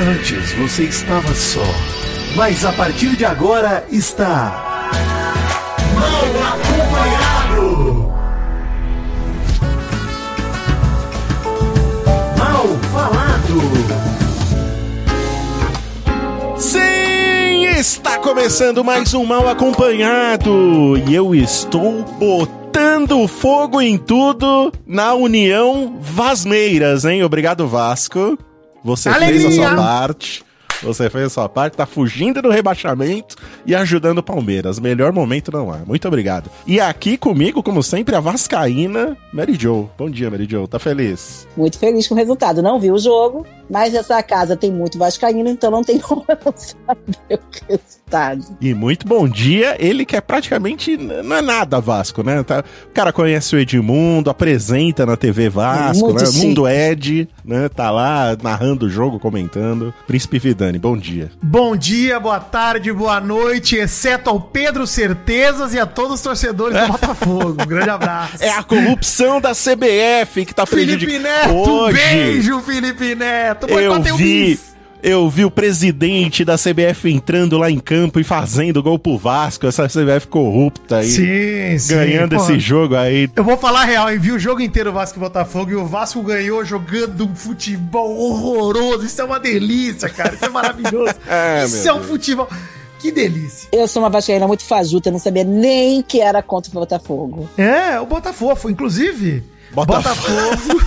Antes você estava só, mas a partir de agora está. Mal acompanhado! Mal falado! Sim, está começando mais um Mal Acompanhado e eu estou botando fogo em tudo na União Vasmeiras, hein? Obrigado, Vasco. Você fez a sua parte. Você fez a sua parte, tá fugindo do rebaixamento e ajudando o Palmeiras. Melhor momento não há. Muito obrigado. E aqui comigo, como sempre, a Vascaína, Mary Jo. Bom dia, Mary Jo. Tá feliz? Muito feliz com o resultado. Não vi o jogo, mas essa casa tem muito vascaíno, então não tem como eu não saber o resultado. E muito bom dia, ele que é praticamente não é nada Vasco, né? Tá- o cara conhece o Edmundo, apresenta na TV Vasco, Muito né? chique. Mundo Ed, né? Tá lá narrando o jogo, comentando. Príncipe Vidani, bom dia. Bom dia, boa tarde, boa noite, exceto ao Pedro Certezas e a todos os torcedores do Botafogo. Um grande abraço. É a corrupção da CBF que tá Felipe. Neto, um Hoje, beijo, Felipe Neto. eu Boicotei o vi... bis. Eu vi o presidente da CBF entrando lá em campo e fazendo gol pro Vasco, essa CBF corrupta aí, Sim, sim. ganhando pô. esse jogo aí. Eu vou falar a real, eu vi o jogo inteiro Vasco e Botafogo e o Vasco ganhou jogando um futebol horroroso. Isso é uma delícia, cara. Isso é maravilhoso. É, Isso é um Deus. futebol. Que delícia. Eu sou uma vascaína muito fajuta, não sabia nem que era contra o Botafogo. É, o Botafogo, inclusive. Bota- Botafofo,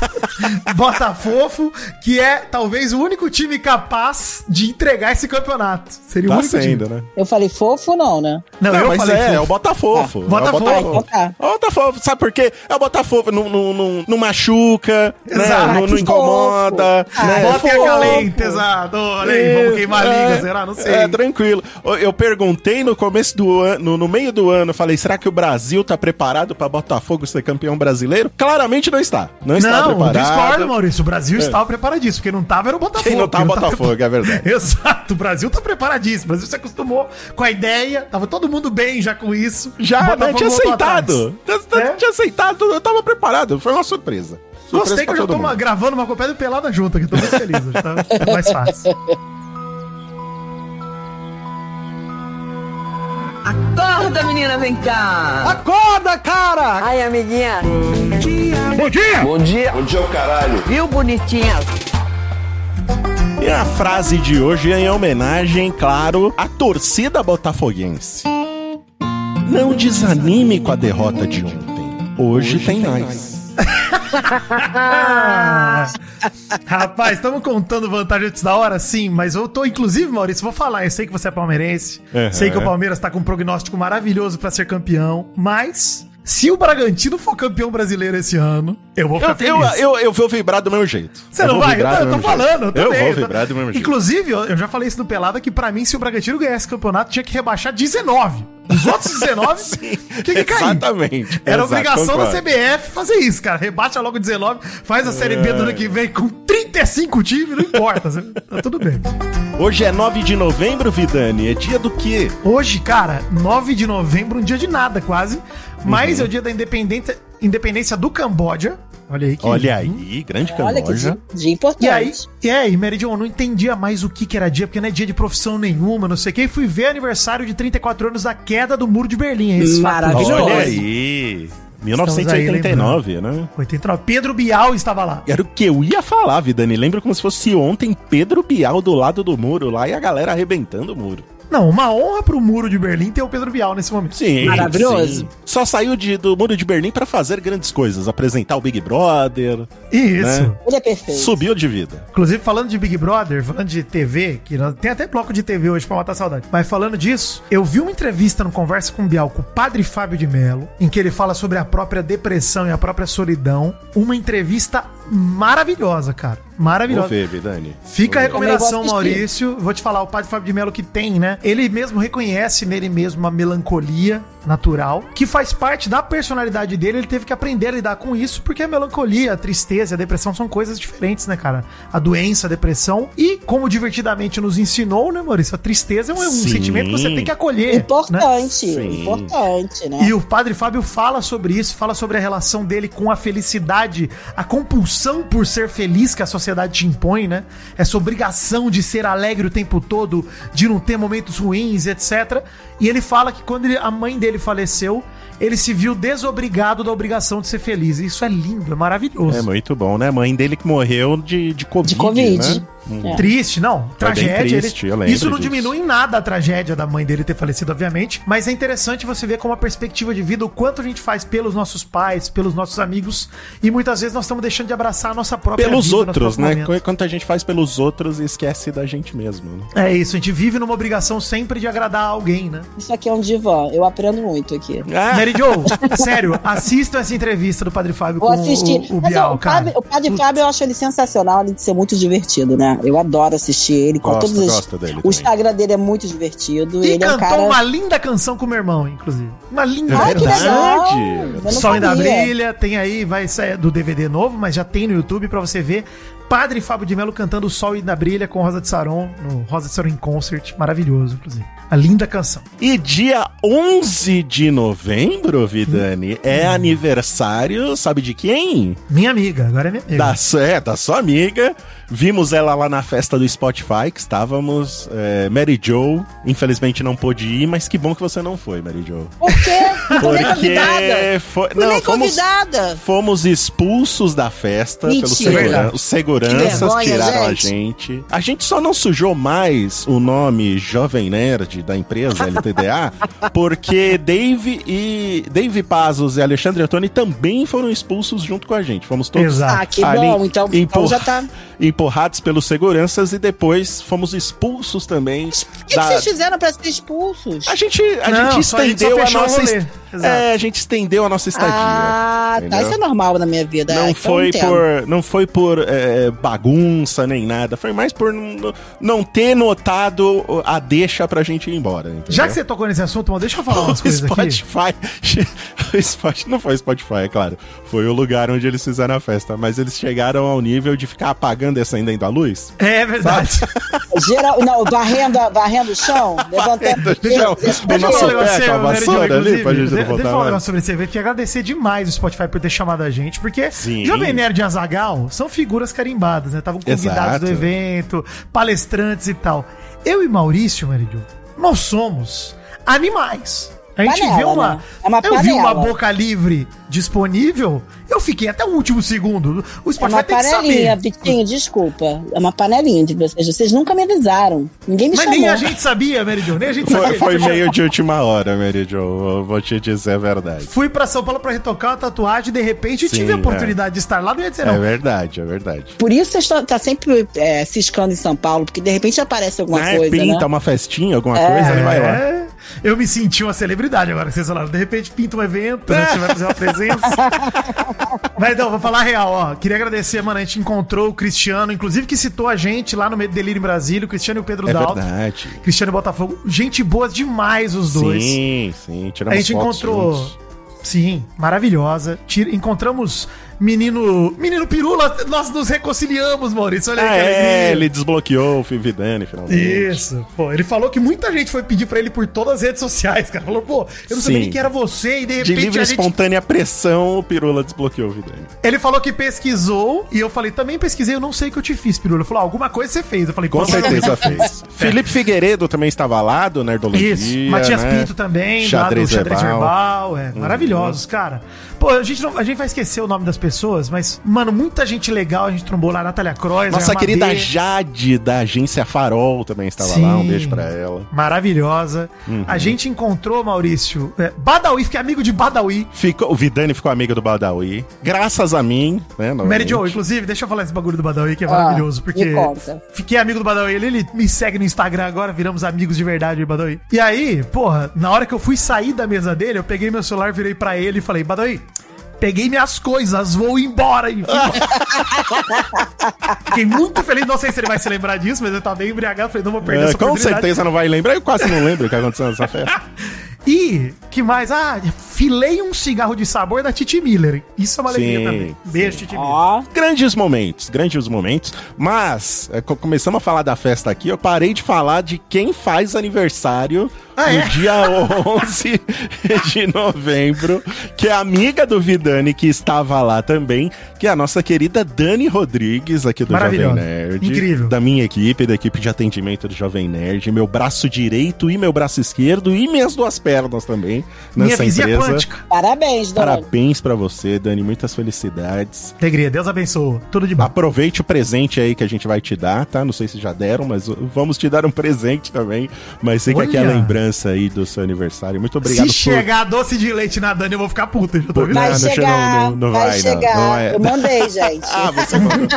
Botafofo, que é talvez o único time capaz de entregar esse campeonato. Seria o Tá único sendo, time. né? Eu falei fofo, não, né? Não, Não, eu mas falei é, é o fofo. Ah, É o Botafogo. Ah, então tá. É o Botafogo, sabe por quê? É o Botafogo, não, não, não, não machuca, né? Não, não Que incomoda. fofo. né? Ah, Bota a fofo. calenta, exato. Olha aí, vamos queimar a língua, será? Não sei. É, tranquilo. Eu- perguntei no começo do ano, no, no meio do ano, falei, será que o Brasil tá preparado pra Botafogo ser campeão brasileiro? Claramente não está. Não está não, preparado. É. discordo, Maurício. O Brasil estava preparadíssimo. Quem não tava era o Botafogo. Quem não tá Quem Botafogo, é verdade. Exato, o Brasil tá preparadíssimo. O Brasil se acostumou com a ideia, tava todo mundo bem já com isso. Já, O né? Tinha aceitado. Tinha, É? tinha aceitado, eu tava preparado. Foi uma surpresa. Surpresa Gostei que eu já todo tô uma- mundo. gravando uma copia do Pelada junto aqui, tô muito feliz. Tá, tá mais fácil. Acorda, menina, vem cá. Acorda, cara! Ai, amiguinha. Bom dia! Bom dia. Bom dia, o caralho. Viu, bonitinha? E a frase de hoje é em homenagem, claro, à torcida botafoguense. Não desanime com a derrota de ontem. Hoje, tem mais. Ah, rapaz, estamos contando vantagem antes da hora, sim, mas eu tô, inclusive, Maurício, vou falar, eu sei que você é palmeirense, Uhum. sei que o Palmeiras tá com um prognóstico maravilhoso pra ser campeão, mas se o Bragantino for campeão brasileiro esse ano, eu vou ficar Eu, eu, feliz. eu, eu vou vibrar do mesmo jeito. Você Eu não vai? Eu, tô- eu tô falando, eu Eu também. vou eu vibrar do mesmo jeito. Inclusive, eu, eu já falei isso no Pelada, que pra mim, se o Bragantino ganhasse o campeonato, tinha que rebaixar 19. Os outros 19 tinha que cair. Exatamente. Era Exato, obrigação concordo. da CBF fazer isso, cara. Rebaixa logo 19, faz a Série B do ano que vem com 35 times, não importa. tá tudo bem. Hoje é 9 de novembro, Vidani. É dia do quê? Hoje, cara, 9 de novembro, um dia de nada quase, mas Uhum. é o dia da independência, independência do Camboja. Olha aí que Olha aí, grande Olha que Camboja. dia, dia importante. E aí, e aí, Meridion, eu não entendia mais o que, que era dia, porque não é dia de profissão nenhuma, não sei o que. E fui ver aniversário de 34 anos da queda do muro de Berlim. É. Maravilhoso. Olha aí. 1989, né? 89. Pedro Bial estava lá. Era o que eu ia falar, Vidani. Lembra como se fosse ontem Pedro Bial do lado do muro lá e a galera arrebentando o muro. Não, uma honra pro muro de Berlim ter o Pedro Bial nesse momento. Sim. Maravilhoso. sim. Só saiu de- do muro de Berlim pra fazer grandes coisas. Apresentar o Big Brother. Isso. Né? Ele é perfeito. Subiu de vida. Inclusive, falando de Big Brother, falando de TV, que tem até bloco de TV hoje pra matar a saudade. Mas falando disso, eu vi uma entrevista no Conversa com o Bial com o padre Fábio de Mello, em que ele fala sobre a própria depressão e a própria solidão. Uma entrevista maravilhosa, cara. Vou Maravilhosa. ver, Vidani. Fica a Vou recomendação, vou assistir. Maurício. Vou te falar, o padre Fábio de Mello que tem, né? Ele mesmo reconhece nele mesmo uma melancolia. Natural, que faz parte da personalidade dele, ele teve que aprender a lidar com isso, porque a melancolia, a tristeza e a depressão são coisas diferentes, né, cara? A doença, a depressão, e como divertidamente nos ensinou, né, Maurício? A tristeza é um, um Sim. sentimento que você tem que acolher. né? Importante, Sim. importante, né? E o Padre Fábio fala sobre isso, fala sobre a relação dele com a felicidade, a compulsão por ser feliz que a sociedade te impõe, né? Essa obrigação de ser alegre o tempo todo, de não ter momentos ruins, etc. E ele fala que quando ele- a mãe dele faleceu, ele se viu desobrigado da obrigação de ser feliz. Isso é lindo, é maravilhoso. É muito bom, né? A mãe dele que morreu de, de Covid, De Covid. né? É. Triste, não. Bem Tragédia. triste, ele- Isso não disso. diminui em nada a tragédia da mãe dele ter falecido, obviamente. Mas é interessante você ver como a perspectiva de vida, o quanto a gente faz pelos nossos pais, pelos nossos amigos. E muitas vezes nós estamos deixando de abraçar a nossa própria Pelos vida, nosso outros, né? momento. Quanto a gente faz pelos outros e esquece da gente mesmo, né? É isso, a gente vive numa obrigação sempre de agradar alguém, né? Isso aqui é um divã. Eu aprendo muito aqui. Ah, Mary Jo, sério, assistam essa entrevista do Padre Fábio Vou com assistir. o, o Mas ó, Bial, o, cara. Padre, o Padre. Fábio eu acho ele sensacional, além de ser muito divertido, né? Eu adoro assistir ele. Com Gosto, todas as... gosto dele O também. Instagram dele é muito divertido. E ele é um cantou cara. uma linda canção com o meu irmão, inclusive. Uma linda É Ai, que verdade. Sol ainda brilha, tem aí, vai sair do DVD novo, mas já tem no YouTube pra você ver. Padre Fábio de Melo cantando Sol ainda brilha com Rosa de Saron, no Rosa de Saron em Concert, maravilhoso, inclusive. A linda canção. E dia 11 de novembro, Vidani, é aniversário, sabe de quem? Minha amiga, agora é minha amiga. Da, é, da sua amiga. Vimos ela lá na festa do Spotify, que estávamos. é, Mary Jo, infelizmente não pôde ir, mas que bom que você não foi, Mary Jo. Por quê? Não foi, Fui nem fomos, convidada. fomos expulsos da festa Mentira. seguran os seguranças, Que vergonha, tiraram gente. a gente. A gente só não sujou mais o nome Jovem Nerd da empresa LTDA, porque Dave e Dave Pazos e Alexandre Antoni também foram expulsos junto com a gente. Fomos todos Exato. Ah, que Ali, bom. Então, então já tá. empurrados pelos seguranças e depois fomos expulsos também. O que, que da- vocês fizeram pra ser expulsos? A gente, a Não, gente só a gente estendeu a nossa. est-. É, a gente estendeu a nossa estadia. Ah, tá. entendeu? Isso é normal na minha vida. Não é, foi por, não foi por é, bagunça nem nada. Foi mais por não, não ter notado a deixa pra gente ir embora. Entendeu? Já que você tocou nesse assunto, mano, deixa eu falar umas o coisas aqui. Spotify, o Spotify. Não foi o Spotify, é claro. Foi o lugar onde eles fizeram a festa. Mas eles chegaram ao nível de ficar apagando e acendendo a luz. É verdade. Geral, não, varrendo, varrendo o chão, levantando. Deixa eu- Deixa- Deixa eu falar um negócio pé com a vassoura ali, pra gente não De- Deixa eu botar falar sobre esse evento. Queria agradecer demais o Spotify por ter chamado a gente, porque Sim. Jovem Nerd e Azagal são figuras carimbadas, né? Estavam convidados Exato. do evento, palestrantes e tal. Eu e Maurício, Mary Jo, nós somos animais. A gente Panela, vê uma. né? É uma eu vi uma boca livre disponível, eu fiquei até o último segundo. O É Spotify uma tem que panelinha, saber. Vitinho, desculpa. É uma panelinha de vocês. Vocês nunca me avisaram. Ninguém me Mas chamou. nem a gente sabia, Mary Jo, nem a gente Foi, sabia. foi meio de última hora, Mary Jo. Vou te dizer a verdade. Fui pra São Paulo pra retocar uma tatuagem e de repente Sim, tive a é. oportunidade de estar lá, não ia dizer É não. verdade, é verdade. Por isso vocês estão tá sempre é, ciscando em São Paulo, porque de repente aparece alguma Né, coisa, pinta né? uma festinha, alguma coisa, ele vai lá. Eu me senti uma celebridade agora que vocês falaram. De repente pinta um evento, né? Você vai fazer uma presença. Mas então, vou falar a real, ó. Queria agradecer, mano. A gente encontrou o Cristiano, inclusive que citou a gente lá no meio do Delírio em Brasília, o Cristiano e o Pedro É Dalto. verdade. Cristiano e Botafogo. Gente boa demais os dois. Sim, sim. A Tiramos gente fotos encontrou. juntos. Sim, maravilhosa. Tira- Encontramos menino. Menino Pirula. Nós nos reconciliamos, Maurício. Olha aí Ah, é, ele desbloqueou o Vidani, finalmente. Isso, pô, ele falou que muita gente foi pedir pra ele por todas as redes sociais, cara. Falou, pô, eu não sabia nem que era você e de De repente livre e gente... espontânea pressão, o Pirula desbloqueou o Vidani. Ele falou que pesquisou e eu falei, também pesquisei, eu não sei o que eu te fiz, Pirula. Ele falou, "Ah, alguma coisa você fez. Eu falei, Com certeza fez. Felipe Figueiredo também estava lá, do Nerdologia. Isso, Matias né? Pinto também, Xadrez lá do Xadrez Verbal. Verbal, Uhum. é, maravilhosos, cara. Pô, a gente, não- a gente vai esquecer o nome das pessoas, mas, mano, muita gente legal, a gente trombou lá, Natália Croix, Nossa querida Jade, da agência Farol, também estava lá. Um Sim. beijo pra ela. Maravilhosa. Uhum. A gente encontrou, Maurício, é, Badawi, fiquei amigo de Badawi. Ficou, o Vidani ficou amigo do Badawi. Graças a mim, né? Mary. Jo, inclusive, deixa eu falar esse bagulho do Badawi que é Ah, maravilhoso, porque fiquei amigo do Badawi, ele, ele me segue no Instagram agora, viramos amigos de verdade, Badawi. E aí, porra, na hora que eu fui sair da mesa dele, eu peguei meu celular, virei pra ele e falei, Badawi, peguei minhas coisas, vou embora. E fui- Fiquei muito feliz, não sei se ele vai se lembrar disso, mas eu tava bem embriagado, falei, não vou perder É, essa com oportunidade. certeza não vai lembrar. Eu quase não lembro o que aconteceu nessa festa. E que mais? Ah, filei um cigarro de sabor da Titi Miller. Isso é uma alegria Sim, também. Beijo, Titi Miller. Ó, Grandes momentos, grandes momentos. Mas, é, co- começamos a falar da festa aqui, eu parei de falar de quem faz aniversário Ah, no é? dia 11 de novembro, que é amiga do Vidani, que estava lá também, que é a nossa querida Dani Rodrigues, aqui do Jovem. Nerd. Incrível. Da minha equipe, da equipe de atendimento do Jovem Nerd, meu braço direito e meu braço esquerdo e minhas duas pernas também Minha nessa vizinha empresa. quântica. parabéns, dona. Parabéns pra você, Dani, muitas felicidades. Alegria, Deus abençoe. Tudo de bom. Aproveite o presente aí que a gente vai te dar, tá? Não sei se já deram, mas vamos te dar um presente também. Mas fica aqui a lembrança aí do seu aniversário. Muito obrigado Se chegar doce de leite na Dani, eu vou ficar puta. Já tô Por- vendo. Vai Não, não, chegar, não, não vai, vai, não. chegar. Não é. Eu mandei, gente. Ah, você mandou.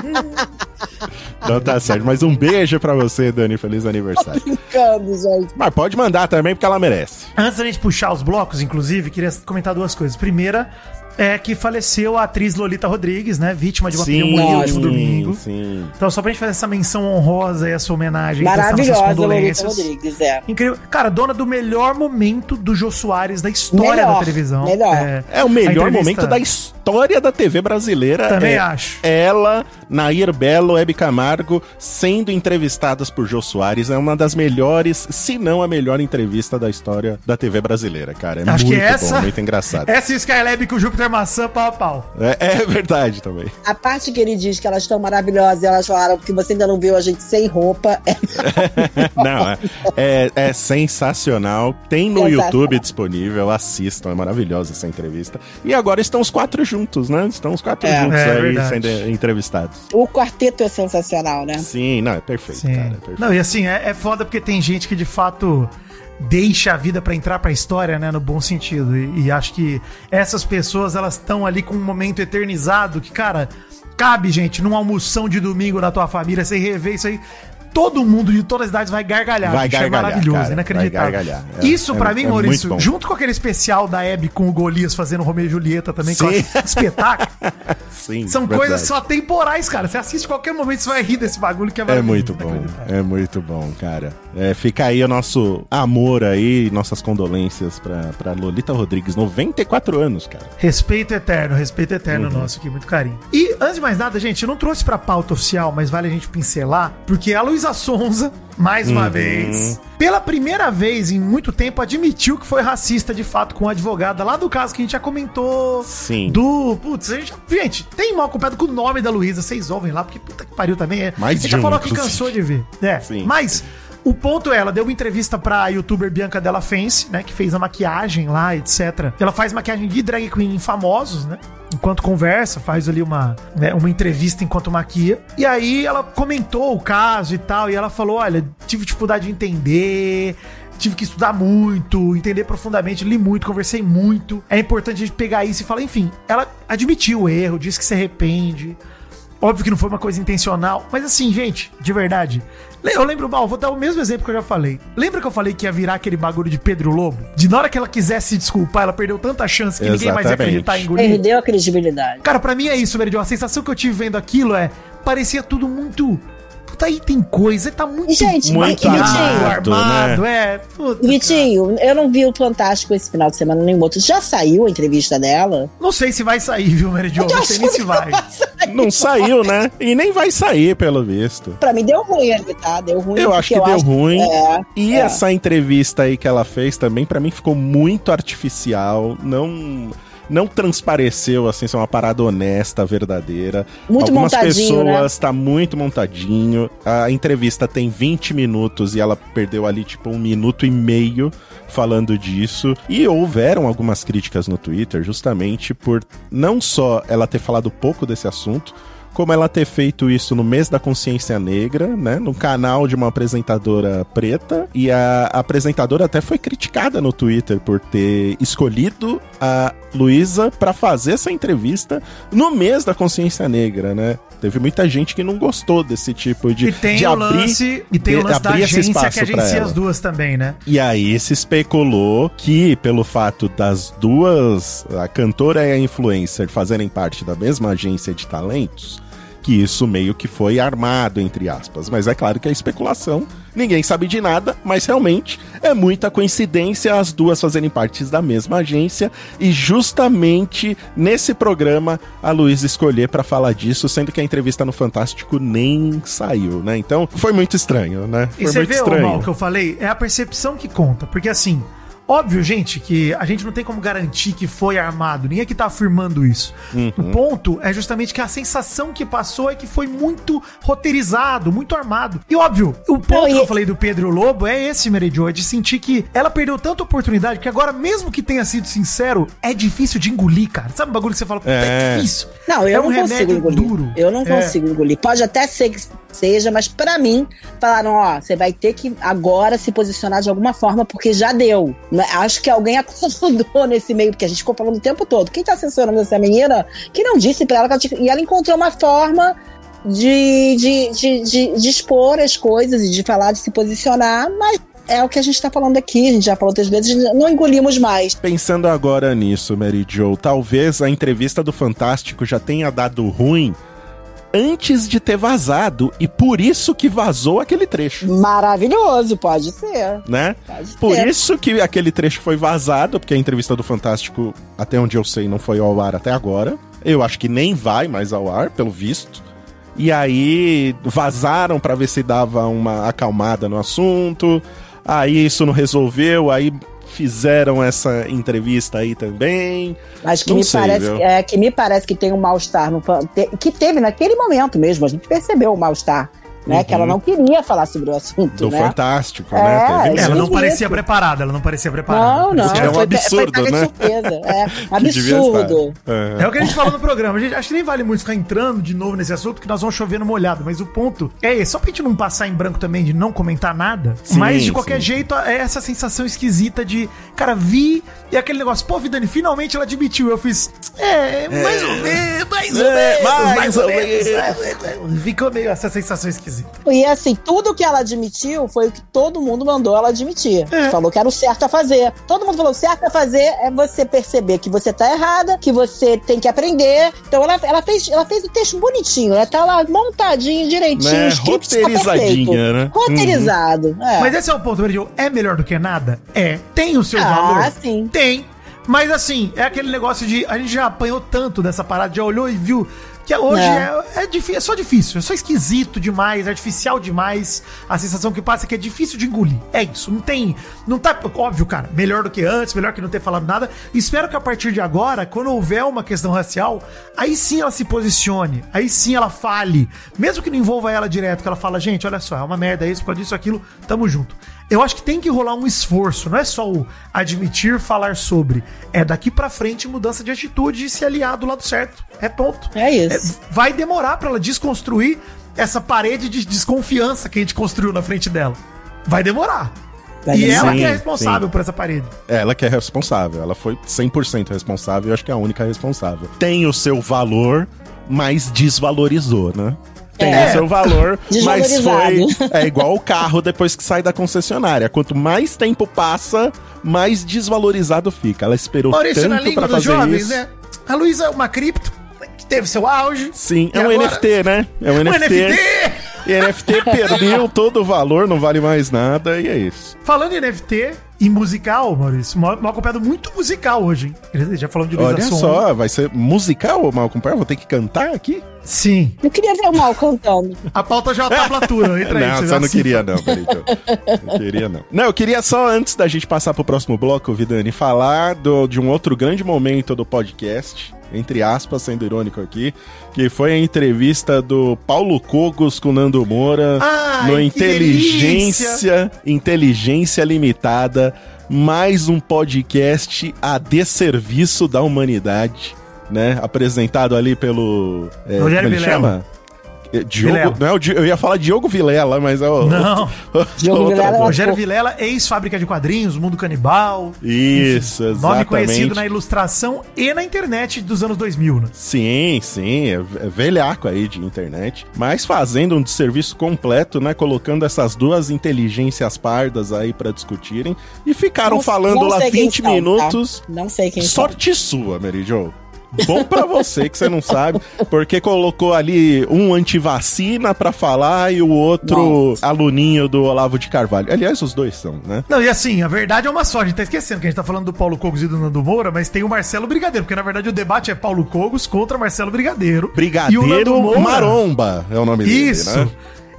Então tá certo. Mas um beijo pra você, Dani. Feliz aniversário. Brincando, gente. Mas pode mandar também, porque ela merece. Antes da gente puxar os blocos, inclusive, queria comentar duas coisas. Primeira é que faleceu a atriz Lolita Rodrigues, né? Vítima de uma pneumonia no último domingo. sim. Então, só pra gente fazer essa menção honrosa e essa homenagem, nossas Maravilhosa, Lolita. Rodrigues, é. Incrível. Cara, dona do melhor momento do Jô Soares da história Melhor, da televisão. melhor. É o A melhor momento da história da TV brasileira. Também é acho. Ela, Nair Belo, Hebe Camargo, sendo entrevistadas por Jô Soares, é uma das melhores, se não a melhor entrevista da história da TV brasileira, cara. É Acho muito que essa. bom, muito engraçado. Essa e o Skylab com o Júpiter Maçã pau a pau. É, é verdade também. A parte que ele diz que elas estão maravilhosas e elas falaram que você ainda não viu a gente sem roupa. É Não, é, é, é sensacional. Tem no Sensacional. YouTube disponível, assistam, é maravilhosa essa entrevista. E agora estão os quatro juntos, né? Estão os quatro É. juntos É aí verdade. sendo entrevistados. O quarteto é sensacional, né? Sim, não, é perfeito, Sim. cara. é perfeito. Não, e assim, é, é foda porque tem gente que de fato deixa a vida pra entrar pra história, né, no bom sentido. E, e acho que essas pessoas, elas estão ali com um momento eternizado que, cara, cabe, gente, numa almoção de domingo na tua família, você rever isso aí. Todo mundo de todas as idades vai gargalhar. Vai bicho, gargalhar, é maravilhoso, cara, inacreditável. vai gargalhar. É- isso é- pra mim, é Maurício, junto com aquele especial da Hebe com o Golias fazendo Romeu e Julieta também, que eu Sim. acho espetáculo. Sim, São verdade. coisas só temporais, cara. Você assiste qualquer momento, você vai rir desse bagulho que é É muito bom, Inacreditável. é muito bom, cara. É, fica aí o nosso amor aí, nossas condolências pra, pra Lolita Rodrigues, 94 anos, cara. Respeito eterno, respeito eterno Uhum. nosso aqui, muito carinho. E, antes de mais nada, gente, eu não trouxe pra pauta oficial, mas vale a gente pincelar, porque a Luísa Sonza, mais uma Uhum. vez, pela primeira vez em muito tempo, admitiu que foi racista de fato com a advogada lá do caso que a gente já comentou. Sim. Do. Putz, a gente. Gente, tem mal comprado com o nome da Luísa, vocês ouvem lá, porque puta que pariu também é. Mais a gente já falou que cansou de ver. É. Sim. Mas. O ponto é, ela deu uma entrevista pra youtuber Bianca Della Fence, né? Que fez a maquiagem lá, etc. Ela faz maquiagem de drag queen em famosos, né? Enquanto conversa, faz ali uma, né, uma entrevista enquanto maquia. E aí ela comentou o caso e tal. E ela falou: olha, tive dificuldade de entender. Tive que estudar muito, entender profundamente, li muito, conversei muito. É importante a gente pegar isso e falar, enfim, ela admitiu o erro, disse que se arrepende. Óbvio que não foi uma coisa intencional, mas assim, gente, de verdade. Eu lembro, mal, vou dar o mesmo exemplo que eu já falei. Lembra que eu falei que ia virar aquele bagulho de Pedro Lobo? De na hora que ela quisesse se desculpar, ela perdeu tanta chance que ninguém mais ia Exatamente. acreditar em engolir. Perdeu a credibilidade. Cara, pra mim é isso, Meridion. A sensação que eu tive vendo aquilo é. Parecia tudo muito. Puta, aí tem coisa, tá muito. Gente, Muito armado, Vitinho, armado, é. Puta, Vitinho, eu não vi o Fantástico esse final de semana, nem outro. Já saiu a entrevista dela? Não sei se vai sair, viu, Meridion? Não sei nem se vai. Não saiu, né? E nem vai sair, pelo visto. Pra mim deu ruim ali, tá? Deu ruim. Eu acho que porque deu ruim. É, E é. essa entrevista aí que ela fez também, pra mim, ficou muito artificial. Não. Não transpareceu assim ser uma parada honesta, verdadeira. Muito Algumas montadinho, né? pessoas tá muito montadinho. A entrevista tem 20 minutos e ela perdeu ali tipo um minuto e meio falando disso. E houveram algumas críticas no Twitter justamente por não só ela ter falado pouco desse assunto, como ela ter feito isso no mês da consciência negra, né? No canal de uma apresentadora preta. E a apresentadora até foi criticada no Twitter por ter escolhido a Luísa para fazer essa entrevista no mês da consciência negra, né? Teve muita gente que não gostou desse tipo de, E tem de o abrir. lance, e tem o de lance da agência que agencia as duas também, né? E aí se especulou que, pelo fato das duas, a cantora e a influencer, fazerem parte da mesma agência de talentos, que isso meio que foi armado, entre aspas. Mas é claro que é especulação, ninguém sabe de nada, mas realmente é muita coincidência as duas fazerem partes da mesma agência e justamente nesse programa a Luísa escolher para falar disso, sendo que a entrevista no Fantástico nem saiu, né? Então foi muito estranho, né? E Foi você muito vê, estranho. Mal, o que eu falei? É a percepção que conta. Porque assim, óbvio, gente, que a gente não tem como garantir que foi armado. Ninguém aqui tá afirmando isso. Uhum. O ponto é justamente que a sensação que passou é que foi muito roteirizado, muito armado. E óbvio, o ponto Não, e- que eu falei do Pedro Lobo é esse, Jo, é de sentir que ela perdeu tanta oportunidade que agora, mesmo que tenha sido sincero, é difícil de engolir, cara. Sabe um bagulho que você fala, puta, é, É. difícil. Não, eu É um não consigo remédio engolir. duro. Eu não É. consigo engolir. Pode até ser que seja, mas pra mim, falaram, ó, você vai ter que agora se posicionar de alguma forma, porque já deu. Né? Acho que alguém acordou nesse meio, porque a gente ficou falando o tempo todo. Quem tá assessorando essa menina, que não disse pra ela que ela tinha... E ela encontrou uma forma de, de, de, de, de expor as coisas e de falar, de se posicionar, mas é o que a gente tá falando aqui, a gente já falou outras vezes, não engolimos mais. Pensando agora nisso, Mary Jo, talvez a entrevista do Fantástico já tenha dado ruim antes de ter vazado e por isso que vazou aquele trecho, Maravilhoso, pode ser. né? Pode Por ser. isso que aquele trecho foi vazado, porque a entrevista do Fantástico, até onde eu sei, não foi ao ar até agora. Eu acho que nem vai mais ao ar, pelo visto. E aí vazaram pra ver se dava uma acalmada no assunto. Aí isso não resolveu, aí fizeram essa entrevista aí também. Mas que Não me, sei, parece, viu? é, que me parece que tem um mal-estar que teve naquele momento mesmo, a gente percebeu o mal-estar, né? Que ela não queria falar sobre o assunto, Uhum. Do né? Fantástico, É, né? Teve é, mesmo. Ela não parecia isso. preparada, ela não parecia preparada. Não, não, É um foi, foi absurdo, pega de né? surpresa. É, absurdo. É. É o que a gente falou no programa. A gente, acho que nem vale muito ficar entrando de novo nesse assunto, que nós vamos chover no molhado. Mas o ponto é esse. Só pra gente não passar em branco também de não comentar nada. Sim, mas de qualquer sim. jeito, é essa sensação esquisita de, cara, vi e aquele negócio, pô, Vidani, finalmente ela admitiu. Eu fiz, é, mais ou menos, mais ou É, menos, mais mais ou ou menos. menos. É, Ficou meio essa sensação esquisita. E assim, tudo que ela admitiu foi o que todo mundo mandou ela admitir. É. Falou que era o certo a fazer. Todo mundo falou: o certo a fazer é você perceber que você tá errada, que você tem que aprender. Então ela, ela, fez, ela fez o texto bonitinho, né? Tá lá montadinho, direitinho, Né? tá Roteirizadinha, perfeito. né? Roteirizado. É. Mas esse é o ponto, Meridio. É melhor do que nada? É. Tem o seu Ah, valor? sim. Tem. Mas assim, é aquele negócio de. A gente já apanhou tanto dessa parada, já olhou e viu que hoje é, É. é, é só difícil, é só esquisito demais, é artificial demais. A sensação que passa é que é difícil de engolir. É isso. Não tem. Não tá. Óbvio, cara. Melhor do que antes, melhor que não ter falado nada. Espero que a partir de agora, quando houver uma questão racial, aí sim ela se posicione. Aí sim ela fale. Mesmo que não envolva ela direto, que ela fala, gente, olha só, é uma merda isso, pode isso, aquilo, tamo junto. Eu acho que tem que rolar um esforço, não é só o admitir, falar sobre. É daqui pra frente mudança de atitude e se aliar do lado certo. É ponto. É isso. É, vai demorar pra ela desconstruir essa parede de desconfiança que a gente construiu na frente dela. Vai demorar. Vai e ela que é responsável sim. por essa parede. Ela que é responsável. Ela foi 100% responsável e eu acho que é a única responsável. Tem o seu valor, mas desvalorizou, né? Tem É. o seu valor, mas foi. É igual o carro depois que sai da concessionária. Quanto mais tempo passa, mais desvalorizado fica. Ela esperou Maurício, na tanto dos fazer jovens, isso. né? A Luísa é uma cripto que teve seu auge. Sim, é um agora? NFT, né? É um Um NFT. NFT! E NFT perdeu todo o valor, não vale mais nada, e é isso. Falando em NFT e musical, Maurício, mal, mal acompanhado muito musical hoje, hein? Ele Já falamos de Luísa Olha Sonza. só, vai ser musical, Malcolm Perry? Vou ter que cantar aqui? Sim. Eu queria ver o mal cantando. A pauta já tá platura. Entra aí, não, só não se- queria não, peraí. eu- Não queria não. Não, eu queria só, antes da gente passar pro próximo bloco, Vidani, falar do- de um outro grande momento do podcast, entre aspas, sendo irônico aqui, que foi a entrevista do Paulo Cogos com Nando Moura Ai, no Inteligência, Inteligência Limitada, mais um podcast a desserviço da humanidade, né? Apresentado ali pelo... é, Rogério como ele Vilela. chama? É, Diogo, Vilela. não é o eu ia falar Diogo Vilela, mas é o. Não. Diogo Vilela coisa. Rogério Vilela, ex-fábrica de quadrinhos, Mundo Canibal. Isso, Nome exatamente. conhecido na ilustração e na internet dos anos 2000, né? Sim, sim, é é velhaco aí de internet, mas fazendo um desserviço completo, né, colocando essas duas inteligências pardas aí pra discutirem e ficaram Não- falando não lá sei quem 20 são, tá? minutos. Não sei quem são. Sorte sua, Mary Jo. Bom pra você que você não sabe, porque colocou ali um antivacina pra falar e o outro aluninho do Olavo de Carvalho. Aliás, os dois são, né? Não, e assim, a verdade é uma só. A gente tá esquecendo que a gente tá falando do Paulo Cogos e do Nando Moura, mas tem o Marcelo Brigadeiro, porque na verdade o debate é Paulo Cogos contra Marcelo Brigadeiro. E o Nando Brigadeiro Moura- Maromba é o nome Isso. dele, né?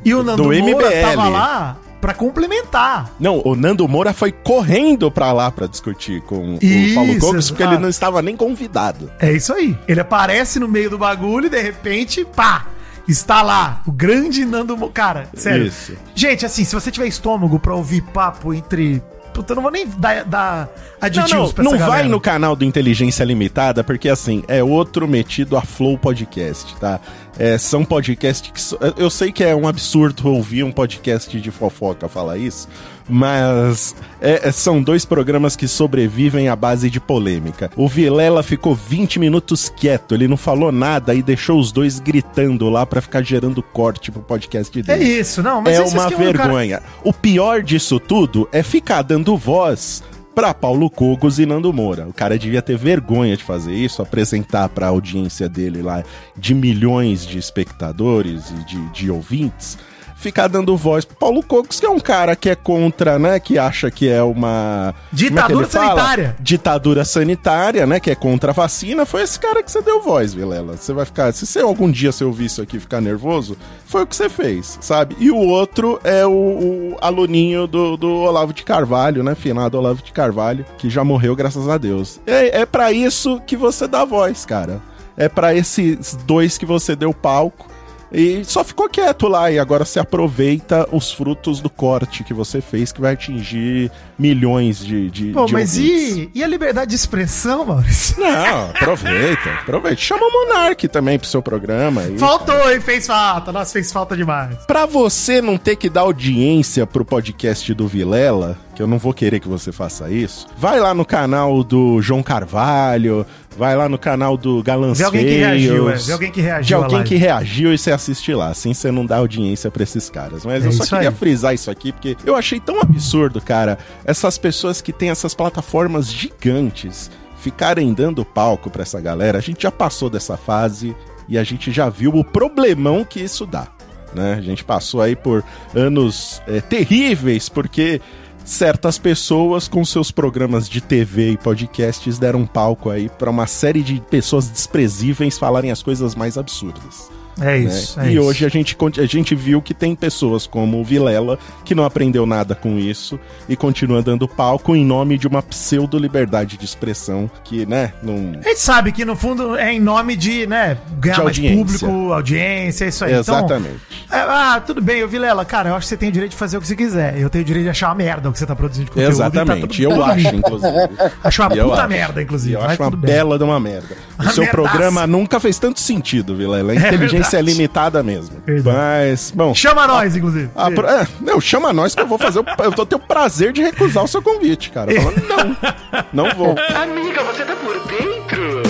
E o Nando Do Moura MBL. tava lá pra complementar. Não, o Nando Moura foi correndo pra lá pra discutir com Isso, o Paulo Cogos, porque ele não estava nem convidado. É isso aí. Ele aparece no meio do bagulho e de repente, pá! Está lá, o grande Nando Moura. Cara, sério. Isso. Gente, assim, se você tiver estômago pra ouvir papo entre. Puta, eu não vou nem dar, dar Não, aditivos não, não essa vai no canal do Inteligência Limitada, porque assim, é outro metido a Flow Podcast, tá? É, são podcasts que. Eu sei que é um absurdo ouvir um podcast de fofoca falar isso, mas é- é- são dois programas que sobrevivem à base de polêmica. O Vilela ficou 20 minutos quieto, ele não falou nada e deixou os dois gritando lá pra ficar gerando corte pro podcast É dele. isso, não, mas é uma esquema do cara- vergonha. O pior disso tudo é ficar dando voz pra Paulo Cogos e Nando Moura. O cara devia ter vergonha de fazer isso, apresentar pra audiência dele lá de milhões de espectadores e de, de ouvintes. Ficar dando voz pro Paulo Cogos, que é um cara que é contra, né? Que acha que é uma. Ditadura como é ele fala? sanitária. Ditadura sanitária, né? Que é contra a vacina. Foi esse cara que você deu voz, Vilela. Você vai ficar. Se você algum dia você ouvir isso aqui ficar nervoso, foi o que você fez, sabe? E o outro é o, o aluninho do, do Olavo de Carvalho, né? Finado Olavo de Carvalho, que já morreu, graças a Deus. É, é para isso que você dá voz, cara. É pra esses dois que você deu palco. E só ficou quieto lá e agora você aproveita os frutos do corte que você fez, que vai atingir milhões de, de, Pô, de mas e, e a liberdade de expressão, Maurício? Não, aproveita, aproveita. Chama o Monark também pro seu programa. aí, cara. Faltou, hein? Fez falta. Nossa, fez falta demais. Pra você não ter que dar audiência pro podcast do Vilela, que eu não vou querer que você faça isso, vai lá no canal do João Carvalho, vai lá no canal do Galãs Vê alguém que reagiu, é. Vê alguém que reagiu De alguém que reagiu e você assiste lá. Assim você não dá audiência pra esses caras. Mas É eu só queria aí. frisar isso aqui, porque eu achei tão absurdo, cara, essas pessoas que têm essas plataformas gigantes ficarem dando palco pra essa galera. A gente já passou dessa fase e a gente já viu o problemão que isso dá. Né? A gente passou aí por anos é, terríveis, porque certas pessoas com seus programas de TV e podcasts deram palco aí pra uma série de pessoas desprezíveis falarem as coisas mais absurdas. É né? isso. é e isso. hoje a gente, a gente viu que tem pessoas como o Vilela que não aprendeu nada com isso e continua dando palco em nome de uma pseudo-liberdade de expressão que, né, não. A gente sabe que no fundo é em nome de, né, ganhar De mais audiência. público, audiência, é isso aí. Exatamente. Então, é, ah, tudo bem, eu Vilela, cara, eu acho que você tem o direito de fazer o que você quiser. Eu tenho o direito de achar uma merda o que você tá produzindo de conteúdo. tá Exatamente. tudo- eu acho, inclusive. Acho uma eu puta acho. merda, inclusive. Eu acho uma bem. bela de uma merda. O seu merdaça. programa nunca fez tanto sentido, Vilela. A inteligência é, verdade. limitada mesmo. Verdade. Mas, bom. Chama nós, inclusive. a pro- é, não, chama nós que eu vou fazer. O, eu vou ter o prazer de recusar o seu convite, cara. Falando, não, não vou. Amiga, você tá por dentro?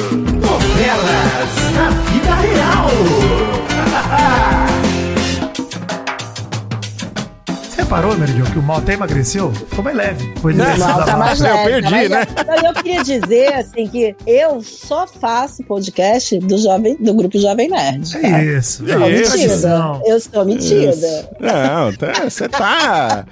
Novelas na vida real. Reparou, Meridion, que o mal até emagreceu? Ficou mais leve. Depois Não, Não, tá abafos. mais Eu leve, perdi, tá mais né? Não, Eu queria dizer assim que eu só faço podcast do jovem do grupo Jovem Nerd. tá? É isso. É Não, isso. Eu sou metida. Não, tá- você tá.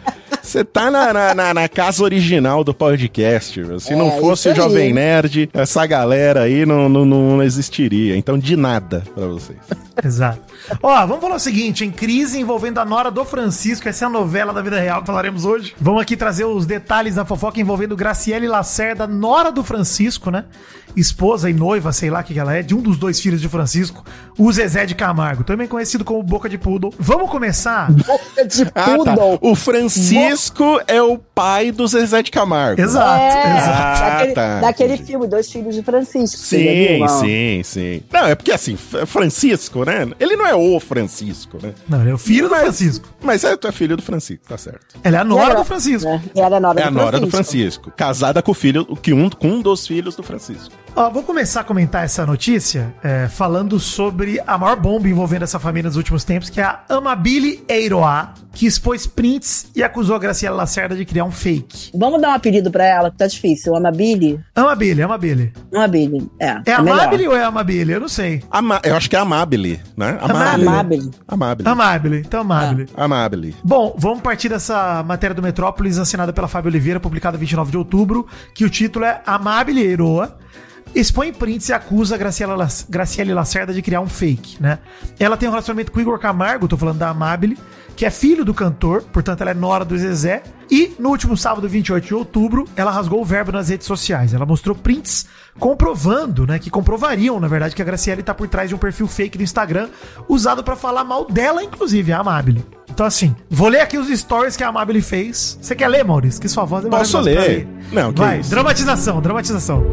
Você tá na, na- na- na casa original do podcast. meu. Se não É, fosse o isso. Jovem Nerd, essa galera aí não, não, não existiria. Então, de nada pra vocês. Exato. Ó, vamos falar o seguinte, em crise envolvendo a Nora do Francisco, essa é a novela da vida real que falaremos hoje. Vamos aqui trazer os detalhes da fofoca envolvendo Graciele Lacerda, Nora do Francisco, né? Esposa e noiva, sei lá o que ela é, de um dos dois filhos de Francisco, o Zezé de Camargo, também conhecido como Boca de Poodle. Vamos começar? De Ah, tá. poodle. O Francisco é o pai do Zezé de Camargo. Exato, É, exato. Ah, daquele, tá, daquele filme, Dois Filhos de Francisco. Sim, sim, sim. Não, é porque assim, Francisco, né? Ele não é o Francisco, né? Não, ele é o filho do Francisco. Mas é, tu é filho do Francisco, tá certo. Ela é a Nora do Francisco. É, e era a Nora É a do nora do Francisco. Francisco. Casada com o filho, que um, com um dos filhos do Francisco. Ó, vou começar a comentar essa notícia é, falando sobre a maior bomba envolvendo essa família nos últimos tempos, que é a Amabile Eiroa, que expôs prints e acusou a Graciela Lacerda de criar um fake. Vamos dar um apelido pra ela, que tá difícil. Amabile? Amabile, Amabile. Amabile. É. É melhor. Amabile ou é Amabile? Eu não sei. Ama- eu acho que é Amabile, né? Amabile. Amabile. Amabile. Amabile, então Amabile. Amabile. Bom, vamos partir dessa matéria do Metrópolis, assinada pela Fábio Oliveira, publicada 29 de outubro, que o título é Amabile Heroa. Expõe prints e acusa a Graciela, Graciele Lacerda de criar um fake, né? Ela tem um relacionamento com Igor Camargo, tô falando da Amabile, que é filho do cantor, portanto ela é nora do Zezé. E no último sábado, 28 de outubro, ela rasgou o verbo nas redes sociais. Ela mostrou prints comprovando, né, que comprovariam, na verdade, que a Graciele tá por trás de um perfil fake do Instagram, usado pra falar mal dela, inclusive, a Amabile. Então, assim, vou ler aqui os stories que a Amabile fez. Você quer ler, Maurício? Que sua voz é Posso pra ler. Não, que Vai, isso. dramatização, dramatização.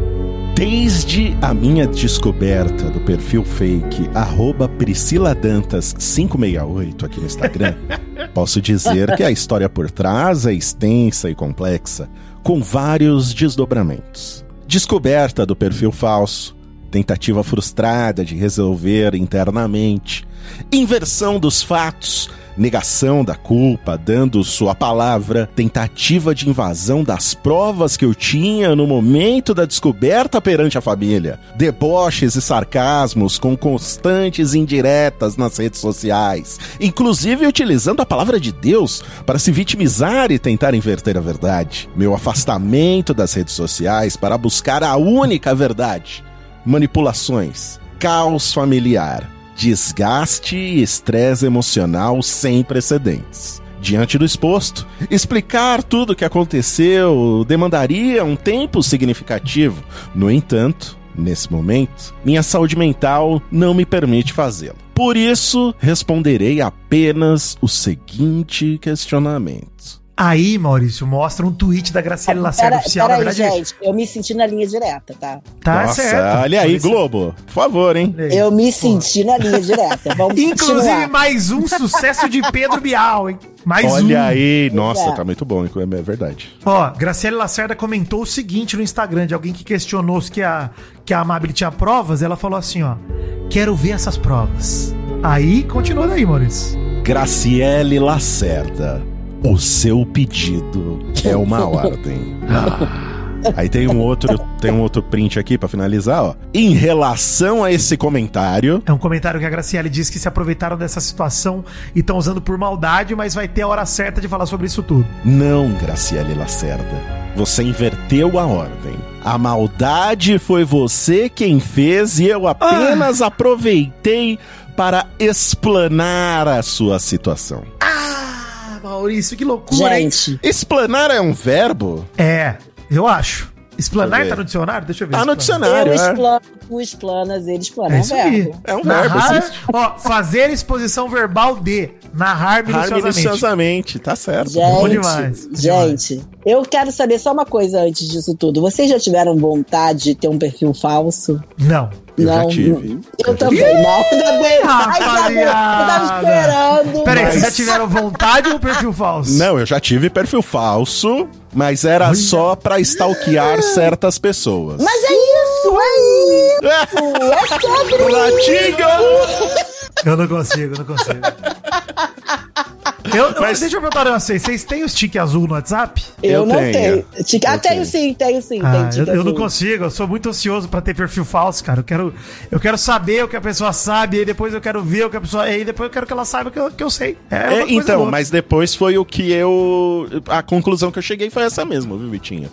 Desde a minha descoberta do perfil fake arroba Priscila Dantas 568 aqui no Instagram, posso dizer que a história por trás é extensa e complexa, com vários desdobramentos. Descoberta do perfil falso, tentativa frustrada de resolver internamente, inversão dos fatos, negação da culpa, dando sua palavra, tentativa de invasão das provas que eu tinha no momento da descoberta perante a família, deboches e sarcasmos com constantes indiretas nas redes sociais, inclusive utilizando a palavra de Deus para se vitimizar e tentar inverter a verdade, meu afastamento das redes sociais para buscar a única verdade, manipulações, caos familiar, desgaste e estresse emocional sem precedentes. Diante do exposto, explicar tudo o que aconteceu demandaria um tempo significativo. No entanto, nesse momento, minha saúde mental não me permite fazê-lo. Por isso, responderei apenas o seguinte questionamento. Aí, Maurício, mostra um tweet da Graciela Lacerda Pera, oficial, pera na aí, verdade. gente. Eu me senti na linha direta, tá? Tá Nossa, certo. olha aí. Globo. Por favor, hein? Aí. Eu me senti na linha direta. Vamos Inclusive, continuar. mais um sucesso de Pedro Bial, hein? Mais um. Olha aí, nossa, é. tá muito bom, é verdade. Ó, Graciela Lacerda comentou o seguinte no Instagram de alguém que questionou se que a, que a Amabile tinha provas. Ela falou assim, ó. Quero ver essas provas. Aí, continua daí, Maurício. Graciele Lacerda, o seu pedido é uma ordem. Aí tem um outro, tem um outro print aqui pra finalizar, ó. Em relação a esse comentário, É um comentário que a Graciele diz que se aproveitaram dessa situação e estão usando por maldade, mas vai ter a hora certa de falar sobre isso tudo. não, Graciele Lacerda. Você inverteu a ordem. A maldade foi você quem fez e eu apenas aproveitei para explanar a sua situação. Maurício, que loucura, hein? Gente, Explanar é um verbo? É, eu acho. Explanar tá no dicionário? Deixa eu ver. Tá no dicionário, eu é. explano, tu explanas, ele explana. É É um isso aí. verbo. É um verbo, Narrar, ó, fazer exposição verbal de. Narrar minuciosamente. Minuciosamente, tá certo. Bom Gente, demais, bom gente, eu quero saber só uma coisa antes disso tudo. Vocês já tiveram vontade de ter um perfil falso? Não. Eu já não. tive. Eu também. Ainda bem. Bem. Eu tava esperando. Peraí, mas- vocês já tiveram vontade ou perfil falso? Não, eu já tive perfil falso, mas era só pra stalkear certas pessoas. Mas é isso, é isso. É sobre Latinho! Eu não consigo, eu não consigo. Eu, Mas- Deixa eu perguntar vocês. Vocês têm o stick azul no WhatsApp? Eu, Eu não tenho. tenho. Ah, Eu tenho tenho. sim, tenho sim. Ah, tenho eu, eu não consigo, eu sou muito ansioso pra ter perfil falso, cara. Eu quero, eu quero saber o que a pessoa sabe, e depois eu quero ver o que a pessoa. E aí depois eu quero que ela saiba o que eu, que eu sei. É, É, então, louca. mas depois foi o que eu. A conclusão que eu cheguei foi essa mesmo, viu, Vitinho?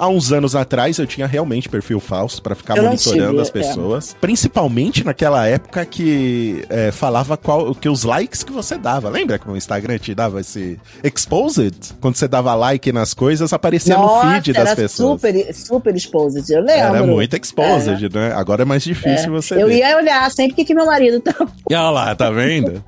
Há uns anos atrás eu tinha realmente perfil falso pra ficar Eu monitorando as é. pessoas. Principalmente naquela época que é, falava qual, que os likes que você dava. Lembra que o Instagram te dava esse exposed? Quando você dava like nas coisas, aparecia Nossa, no feed das pessoas. super, super exposed, eu lembro. Era muito exposed, né? Agora é mais difícil você Eu ver. ia olhar sempre que, que meu marido tá. Olha lá, tá vendo?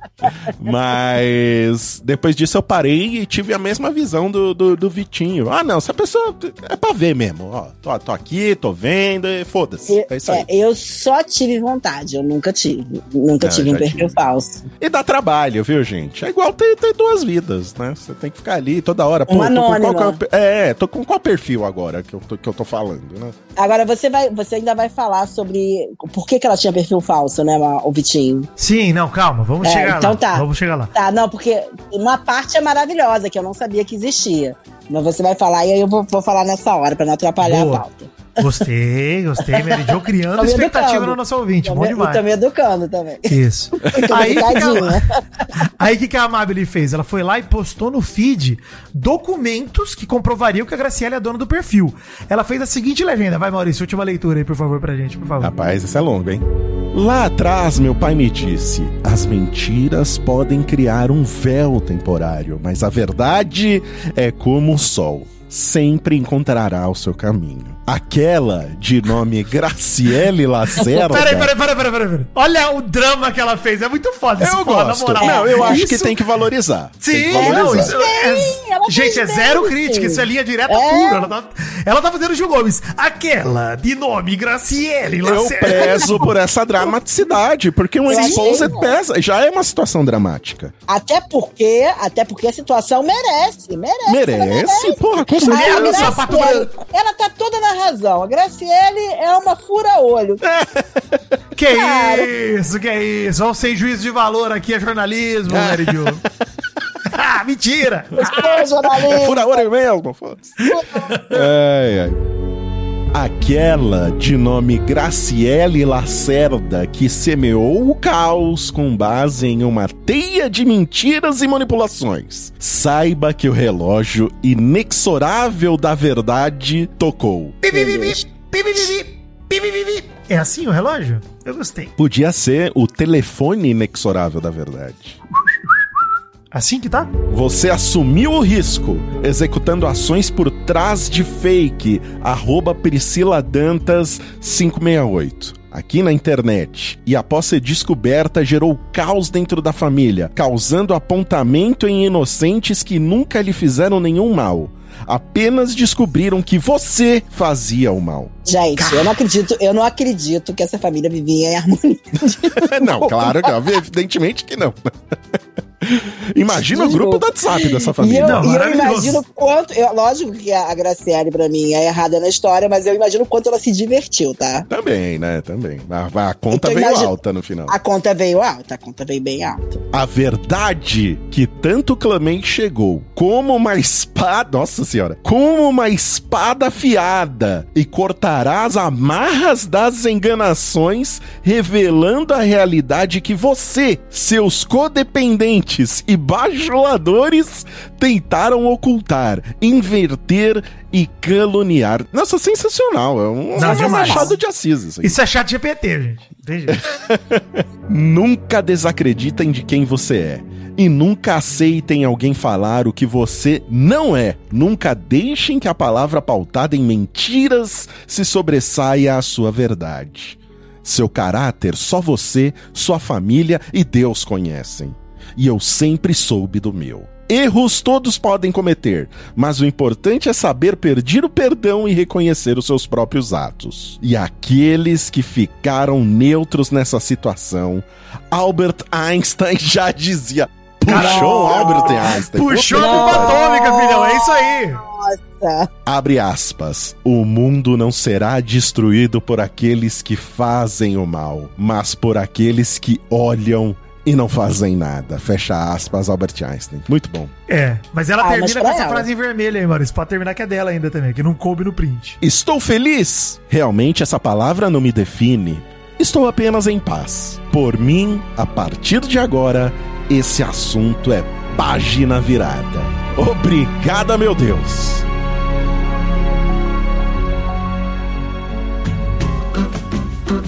Mas depois disso eu parei e tive a mesma visão do, do, do Vitinho. Ah, não, essa pessoa é pra ver mesmo. Ó, tô, tô aqui, tô vendo e foda-se. É isso aí. É, eu só tive vontade, eu nunca tive. Nunca É, tive um perfil tive. falso. E dá trabalho, viu, gente? É igual ter, ter duas vidas, né? Você tem que ficar ali toda hora. Uma tô com qual, qual- é, tô com qual perfil agora que eu tô, que eu tô falando, né? Agora, você vai, você ainda vai falar sobre por que, que ela tinha perfil falso, né, o Vitinho? Sim, não, calma, vamos É, chegar então lá. tá. Vamos chegar lá. Tá, não, porque uma parte é maravilhosa, que eu não sabia que existia. Mas você vai falar e aí eu vou, vou falar nessa hora, pra não atrapalhar Boa. a pauta. Gostei, gostei, Mary Jo criando Tô me expectativa educando. no nosso ouvinte. Tô Bom me- demais. E tô me educando também. Isso. Muito Aí a, aí que, que a Amabile fez? Ela foi lá e postou no feed documentos que comprovariam que a Graciela é a dona do perfil. Ela fez a seguinte legenda. Vai, Maurício, última leitura aí, por favor, pra gente, por favor. Rapaz, isso é longo, hein? Lá atrás, meu pai me disse: as mentiras podem criar um véu temporário, mas a verdade é como o sol. Sempre encontrará o seu caminho. Aquela de nome Graciele Lacerda. Peraí, peraí, peraí, peraí, peraí, peraí. Olha o drama que ela fez. É muito foda esse Eu porra, gosto. na moral. Não, eu acho Isso- que tem que valorizar. Tem Sim, que não, valorizar. isso é, ela gente, é zero bem, crítica, isso é linha direta É. pura. Ela tá, ela tá fazendo Gil Gomes. Aquela de nome Graciele Eu Lacerda. prezo por essa dramaticidade, porque um Eu exposed né? pesa. Já é uma situação dramática. Até porque, até porque a situação merece, merece. ela Merece? Porra, com certeza. branco. ela tá toda na razão. A Graciele é uma fura-olho. Que Claro. isso, que isso. Ó, sem juízo de valor aqui é jornalismo, Mary Jo. ah, mentira. Você, jornalista. É fura ouro mesmo, foda-se. Ai, ai. Aquela de nome Graciele Lacerda que semeou o caos com base em uma teia de mentiras e manipulações. Saiba que o relógio inexorável da verdade tocou. É assim o relógio? Eu gostei. Podia ser o telefone inexorável da verdade. Assim que tá? Você assumiu o risco, executando ações por trás de fake, arroba Priscila Dantas 568. Aqui na internet, e após ser descoberta, gerou caos dentro da família, causando apontamento em inocentes que nunca lhe fizeram nenhum mal. Apenas descobriram que você fazia o mal. Gente, eu não acredito, eu não acredito que essa família vivia em harmonia. não, claro que evidentemente que não. Imagina o grupo do WhatsApp dessa E eu, família. Não, e eu imagino quanto. eu- lógico que a, Graciele, pra mim, é errada na história, mas eu imagino o quanto ela se divertiu, tá? Também, né? Também. A, a conta Então, veio alta no final. A conta veio alta, a conta veio bem alta. A verdade que tanto clamei chegou, como uma espada, nossa senhora, como uma espada afiada, e cortará as amarras das enganações, revelando a realidade que você, seus codependentes e bajuladores tentaram ocultar, inverter e caluniar. Nossa, sensacional. É um, Não, é um machado de Assis isso. Isso é chat GPT, gente. Entendi. Nunca desacreditem de quem você é. E nunca aceitem alguém falar o que você não é. Nunca deixem que a palavra pautada em mentiras se sobressaia à sua verdade. Seu caráter só você, sua família e Deus conhecem. E eu sempre soube do meu. Erros todos podem cometer, mas o importante é saber pedir o perdão e reconhecer os seus próprios atos. E aqueles que ficaram neutros nessa situação, Albert Einstein já dizia. Puxou o Albert Einstein. Puxou a bomba atômica, filhão. É isso aí. Nossa. Abre aspas. O mundo não será destruído por aqueles que fazem o mal, mas por aqueles que olham e não fazem nada. Fecha aspas, Albert Einstein. Muito bom. É, mas ela Ah, mas termina pra com essa ela. frase em vermelho aí, Maurício. Pode terminar que é dela ainda também, que não coube no print. Estou feliz? Realmente essa palavra não me define. Estou apenas em paz. Por mim, a partir de agora, esse assunto é página virada. Obrigada, meu Deus.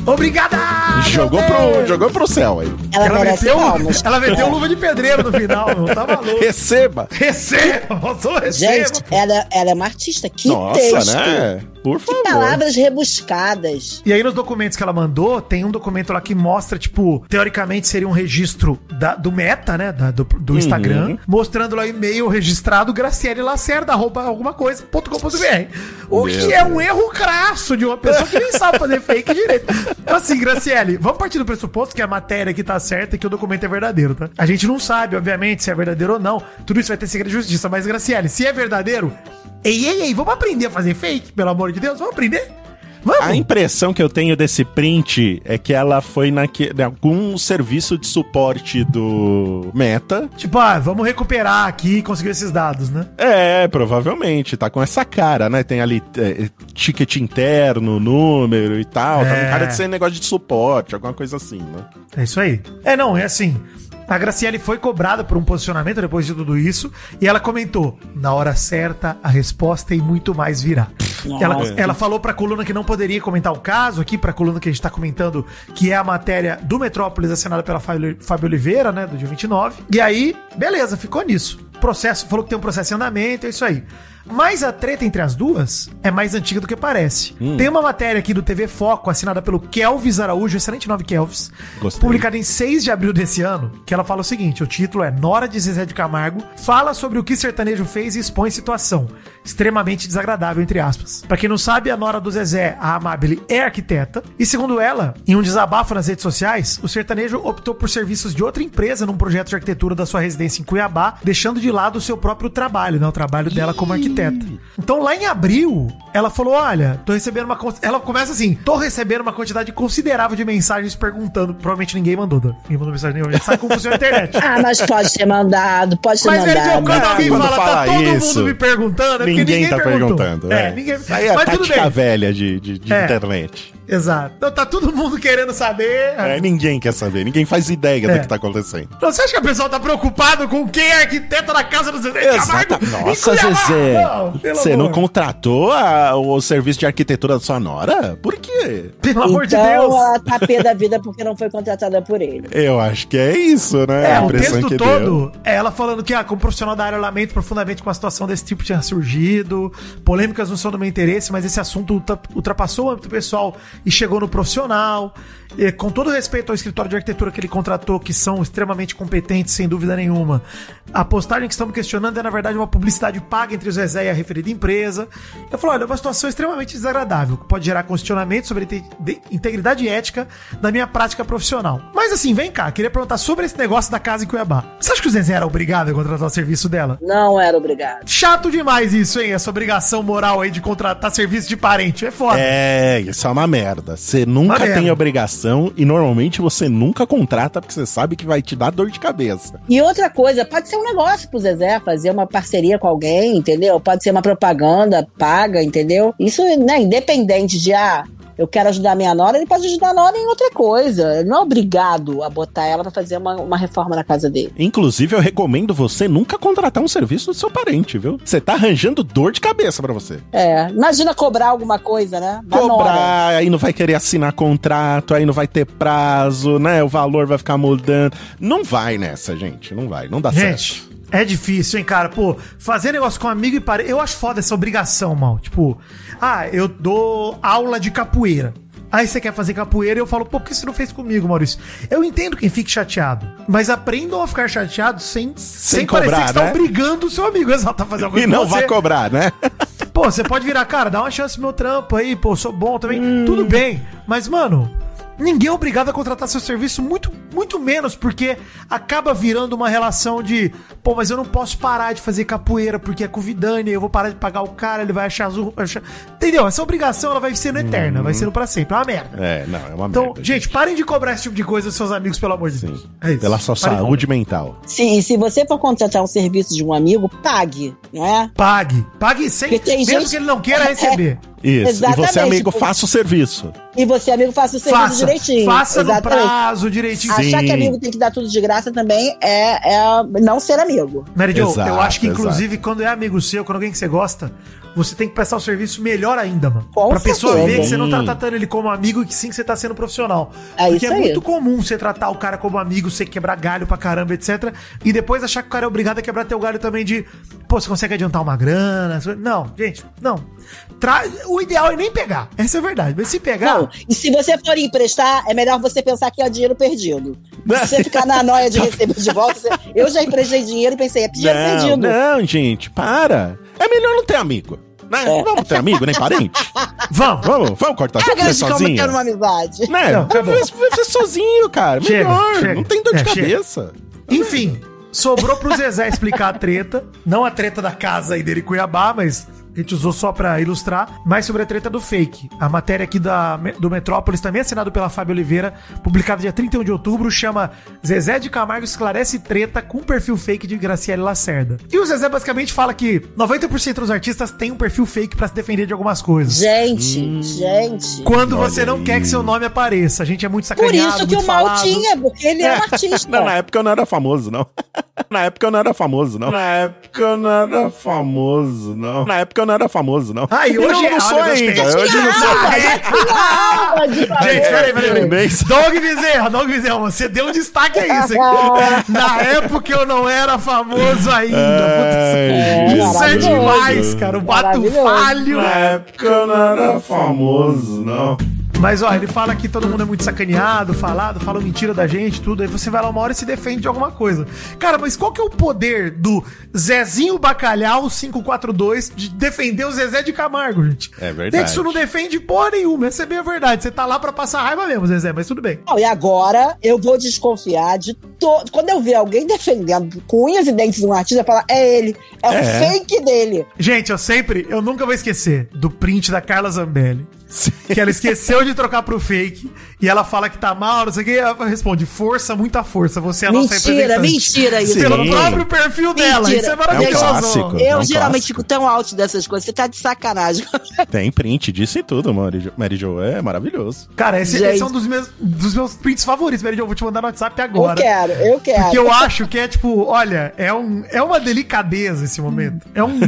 Obrigada! Jogou pro, jogou pro céu aí. Ela, Ela meteu, palmas. ela meteu luva de pedreiro no final, não tá maluco. Receba. Receba, receba. Gente, ela, ela é uma artista. Que Nossa, texto. né? Por Que favor. palavras rebuscadas. E aí, nos documentos que ela mandou, tem um documento lá que mostra, tipo, teoricamente seria um registro da- do Meta, né? da- do, do Uhum. Instagram, mostrando lá e-mail registrado Graciele Lacerda, arroba alguma coisa, ponto com ponto BR. O Meu que é um erro crasso de uma pessoa que nem sabe fazer fake direito. Então, assim, Graciele, vamos partir do pressuposto que a matéria aqui tá certa e que o documento é verdadeiro, tá? A gente não sabe, obviamente, se é verdadeiro ou não. Tudo isso vai ter segredo de justiça. Mas, Graciele, se é verdadeiro, ei, ei, ei, vamos aprender a fazer fake, pelo amor de Deus? Vamos aprender? Vamos. A impressão que eu tenho desse print é que ela foi naque, em algum serviço de suporte do Meta. Tipo, ah, vamos recuperar aqui e conseguir esses dados, né? É, provavelmente. Tá com essa cara, né? Tem ali é, ticket interno, número e tal. Tá É. com cara de ser negócio de suporte, alguma coisa assim, né? É isso aí. É, não, é assim. A Graciele foi cobrada por um posicionamento depois de tudo isso e ela comentou: na hora certa, a resposta e muito mais virá. Ela, ela falou pra coluna que não poderia comentar o caso aqui, pra coluna que a gente tá comentando, que é a matéria do Metrópolis assinada pela Fábio Fábio Oliveira, né, do dia 29. E aí, beleza, ficou nisso. Processo, falou que tem um processo em andamento, é isso aí. Mas a treta entre as duas é mais antiga do que parece. Tem uma matéria aqui do TV Foco, assinada pelo Kelvis Araújo, excelente nome Kelvis, Gostei. publicada em 6 de abril desse ano, que ela fala o seguinte: o título é Nora de Zezé de Camargo fala sobre o que sertanejo fez e expõe situação extremamente desagradável, entre aspas. Pra quem não sabe, a Nora do Zezé, a Amabile, é arquiteta, e segundo ela, em um desabafo nas redes sociais, o sertanejo optou por serviços de outra empresa num projeto de arquitetura da sua residência em Cuiabá, deixando de lado o seu próprio trabalho, né? O trabalho dela como arquiteta. Então lá em abril, ela falou: Olha, tô recebendo uma. Ela começa assim: tô recebendo uma quantidade considerável de mensagens perguntando. Provavelmente ninguém mandou, Dan. Ninguém mandou mensagem nenhuma. A gente sabe como funciona a internet. Ah, mas pode ter mandado, pode ter Mas ele mandado. quando alguém Quando fala, fala tá todo isso, mundo me perguntando, é porque Ninguém, tá perguntou. perguntando. É, ninguém. Isso aí é a Mas tudo tática bem. velha de, de, de É. internet. Exato. Então tá todo mundo querendo saber. É, ninguém quer saber, ninguém faz ideia É. do que tá acontecendo. Então, você acha que o pessoal tá preocupado com quem é arquiteto da casa do Zezé Camargo? Exato. Nossa? Zezé. Não, Você não contratou a- o serviço de arquitetura da sua nora? Por quê? Pelo amor de então Deus. ela tá pé da vida porque não foi contratada por ele. Eu acho que é isso, né? É, a o texto que todo deu. é ela falando que, ah, como profissional da área, eu lamento profundamente com a situação desse tipo tinha surgido. Polêmicas não são do meu interesse, mas esse assunto ultra- ultrapassou o âmbito pessoal e chegou no profissional. E, com todo respeito ao escritório de arquitetura que ele contratou, que são extremamente competentes, sem dúvida nenhuma, a postagem que estamos questionando é, na verdade, uma publicidade paga entre o Zezé e a referida empresa. Eu falo, olha, é uma situação extremamente desagradável, que pode gerar questionamento sobre integridade ética da minha prática profissional. Mas assim, vem cá, queria perguntar sobre esse negócio da casa em Cuiabá. Você acha que o Zezé era obrigado a contratar o serviço dela? Não era obrigado. Chato demais isso, hein? Essa obrigação moral aí de contratar serviço de parente. É foda. É, isso é uma merda. Você nunca Uma tem merda. obrigação e normalmente você nunca contrata porque você sabe que vai te dar dor de cabeça. E outra coisa, pode ser um negócio pro Zezé, fazer uma parceria com alguém, entendeu? Pode ser uma propaganda paga, entendeu? Isso, né, independente de, ah, eu quero ajudar minha nora, ele pode ajudar a nora em outra coisa. Ele não é obrigado a botar ela pra fazer uma, uma reforma na casa dele. Inclusive, eu recomendo você nunca contratar um serviço do seu parente, viu? Você tá arranjando dor de cabeça pra você. É, imagina cobrar alguma coisa, né? Da nora. Cobrar, aí não vai querer assinar contrato, aí não vai ter prazo, né? O valor vai ficar mudando. Não vai nessa, gente. Não vai, não dá Gente, certo. É difícil, hein, cara? Pô, fazer negócio com amigo e parente. Eu acho foda essa obrigação, mal. Tipo, ah, eu dou aula de capoeira. Aí você quer fazer capoeira e eu falo, pô, por que você não fez comigo, Maurício? Eu entendo quem fique chateado, mas aprendam a ficar chateado sem, sem, parecer cobrar, que você tá né? obrigando o seu amigo exato, a fazer alguma E coisa não com você. vai cobrar, né? Pô, você pode virar, cara, dá uma chance pro meu trampo aí, pô, sou bom também. Tudo bem. Mas, mano, ninguém é obrigado a contratar seu serviço, muito, muito menos, porque acaba virando uma relação de, pô, mas eu não posso parar de fazer capoeira porque é com Vidani, eu vou parar de pagar o cara, ele vai achar azul. achar- Entendeu? Essa obrigação ela vai sendo eterna, vai sendo pra sempre. É uma merda. É, não, é uma Então, merda. gente, parem de cobrar esse tipo de coisa dos seus amigos, pelo amor de Deus. Sim. É isso. Pela sua Parem saúde mental. Se, se você for contratar um serviço de um amigo, pague, né? Pague. Pague sem. Mesmo gente- que ele não queira É, receber. Isso. Exatamente, E você, amigo, faça o serviço. E você, amigo, faça o serviço Faça. direitinho. Faça no Exatamente. prazo direitinho. Achar que amigo tem que dar tudo de graça também é, é não ser amigo. Mary Jo, Exato, eu acho que, exato. inclusive, quando é amigo seu, quando alguém que você gosta, você tem que prestar o serviço melhor ainda, mano. Com pra pessoa certeza. ver que você não tá tratando ele como amigo e que sim que você tá sendo profissional. É Porque isso é aí. muito comum você tratar o cara como amigo, você quebrar galho pra caramba, etc. E depois achar que o cara é obrigado a quebrar teu galho também de, pô, você consegue adiantar uma grana? Não, gente, não. Tra... O ideal é nem pegar. Essa é a verdade. Mas se pegar. Não, e se você for emprestar, é melhor você pensar que é dinheiro perdido. Se você ficar na noia de receber de volta, você- eu já emprestei dinheiro e pensei, é dinheiro Não, perdido. não, gente, para. É melhor não ter amigo. Né? É. Vamos ter amigo, nem parente. Vamos! Vamos, vamos cortar Paga você de como sozinho. ter uma amizade. Né? Não, tá. Vai vai ser sozinho, cara. Chega, Melhor. chega. Não tem dor de É, chega. cabeça. Enfim, sobrou pro Zezé explicar a treta. Não a treta da casa aí dele em Cuiabá, mas A gente usou só pra ilustrar, mais sobre a treta do fake. A matéria aqui da, do Metrópolis, também assinado pela Fábio Oliveira, publicada dia 31 de outubro, chama Zezé de Camargo esclarece treta com perfil fake de Graciele Lacerda. E o Zezé basicamente fala que 90% dos artistas têm um perfil fake pra se defender de algumas coisas. Gente, gente. Quando Olha você não aí. quer que seu nome apareça. A gente é muito Por sacaneado, isso que muito o mal falado. tinha, porque ele é um artista. Não, na época eu não era famoso, não. Na época eu não era famoso, não. Na época eu não era famoso, não. Na época eu não era famoso, não. Ah, e hoje não, é- não sou gostei. ainda. Hoje eu não sou. Calma, de Gente, peraí, peraí. Doug Bezerra, Doug Bezerra, você deu um destaque a isso? Na época eu não era famoso ainda. É, Putz, isso é demais, cara. O bato falho. Na época eu não era famoso, não. Mas, ó, ele fala que todo mundo é muito sacaneado, falado, fala mentira da gente, tudo. Aí você vai lá uma hora e se defende de alguma coisa. Cara, mas qual que é o poder do Zezinho Bacalhau 542 de defender o Zezé de Camargo, gente? É verdade. Isso não defende porra nenhuma, essa é bem a verdade. Você tá lá pra passar raiva mesmo, Zezé, mas tudo bem. Não, e agora eu vou desconfiar de todo. Quando eu ver alguém defendendo com unhas e dentes um artista, eu falar, é ele. É, É. o fake dele. Gente, eu sempre, eu nunca vou esquecer do print da Carla Zambelli. Que ela esqueceu de trocar pro fake e ela fala que tá mal, não sei o que. Ela responde: força, muita força. Você é a nossa mentira, representante. mentira isso. Sim. Pelo gente. próprio perfil dela. Mentira. Isso é É um maravilhoso. clássico. Eu É um geralmente clássico. fico tão alto dessas coisas. Você tá de sacanagem. Tem print disso e tudo, Mary Jo. Mary Jo é maravilhoso. Cara, esse, esse é um dos meus, dos meus prints favoritos, Mary Jo. Eu vou te mandar no WhatsApp Eu agora. quero, eu quero. Porque eu acho que é tipo, olha, é, um, é uma delicadeza esse momento. É, um,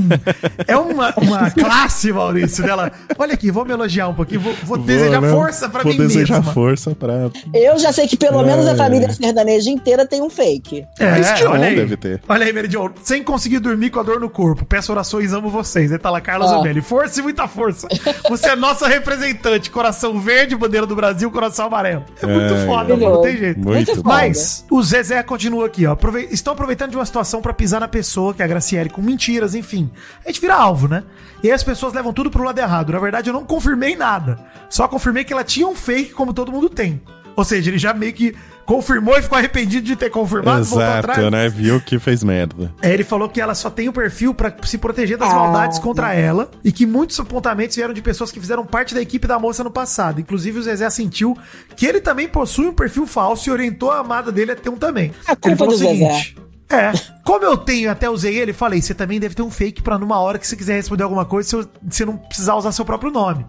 é uma, uma classe, Maurício, dela. Olha aqui, vou me elogiar um pouquinho, vou, vou desejar Vou, né? força pra Vou mim desejar mesma. Força pra. Eu já sei que pelo menos a É. família sertaneja inteira tem um fake. É, Mas John olha aí. deve ter. Olha aí, Mary Jo, sem conseguir dormir com a dor no corpo. Peço orações, amo vocês. Aí tá lá, Carla Ó. Zambelli. Força e muita força. Você é nossa representante. Coração verde, bandeira do Brasil, coração amarelo. É muito É, foda, mano, não tem jeito. Muito Muito foda. Mas o Zezé continua aqui, ó. Aprove- Estão aproveitando de uma situação pra pisar na pessoa, que é a Graciele, com mentiras, enfim. A gente vira alvo, né? E aí as pessoas levam tudo pro lado errado. Na verdade, eu não confirmei nada. Só confirmei que ela tinha um fake, como todo mundo tem. Ou seja, ele já meio que confirmou e ficou arrependido de ter confirmado, voltou Exato, atrás. né? Viu que fez merda. É, ele falou que ela só tem o perfil pra se proteger das Ah. maldades contra ela e que muitos apontamentos vieram de pessoas que fizeram parte da equipe da moça no passado. Inclusive, o Zezé sentiu que ele também possui um perfil falso e orientou a amada dele a ter um também. A culpa ele falou do Zezé. É, como eu tenho, até usei ele, falei, você também deve ter um fake pra numa hora que você quiser responder alguma coisa, você não precisar usar seu próprio nome.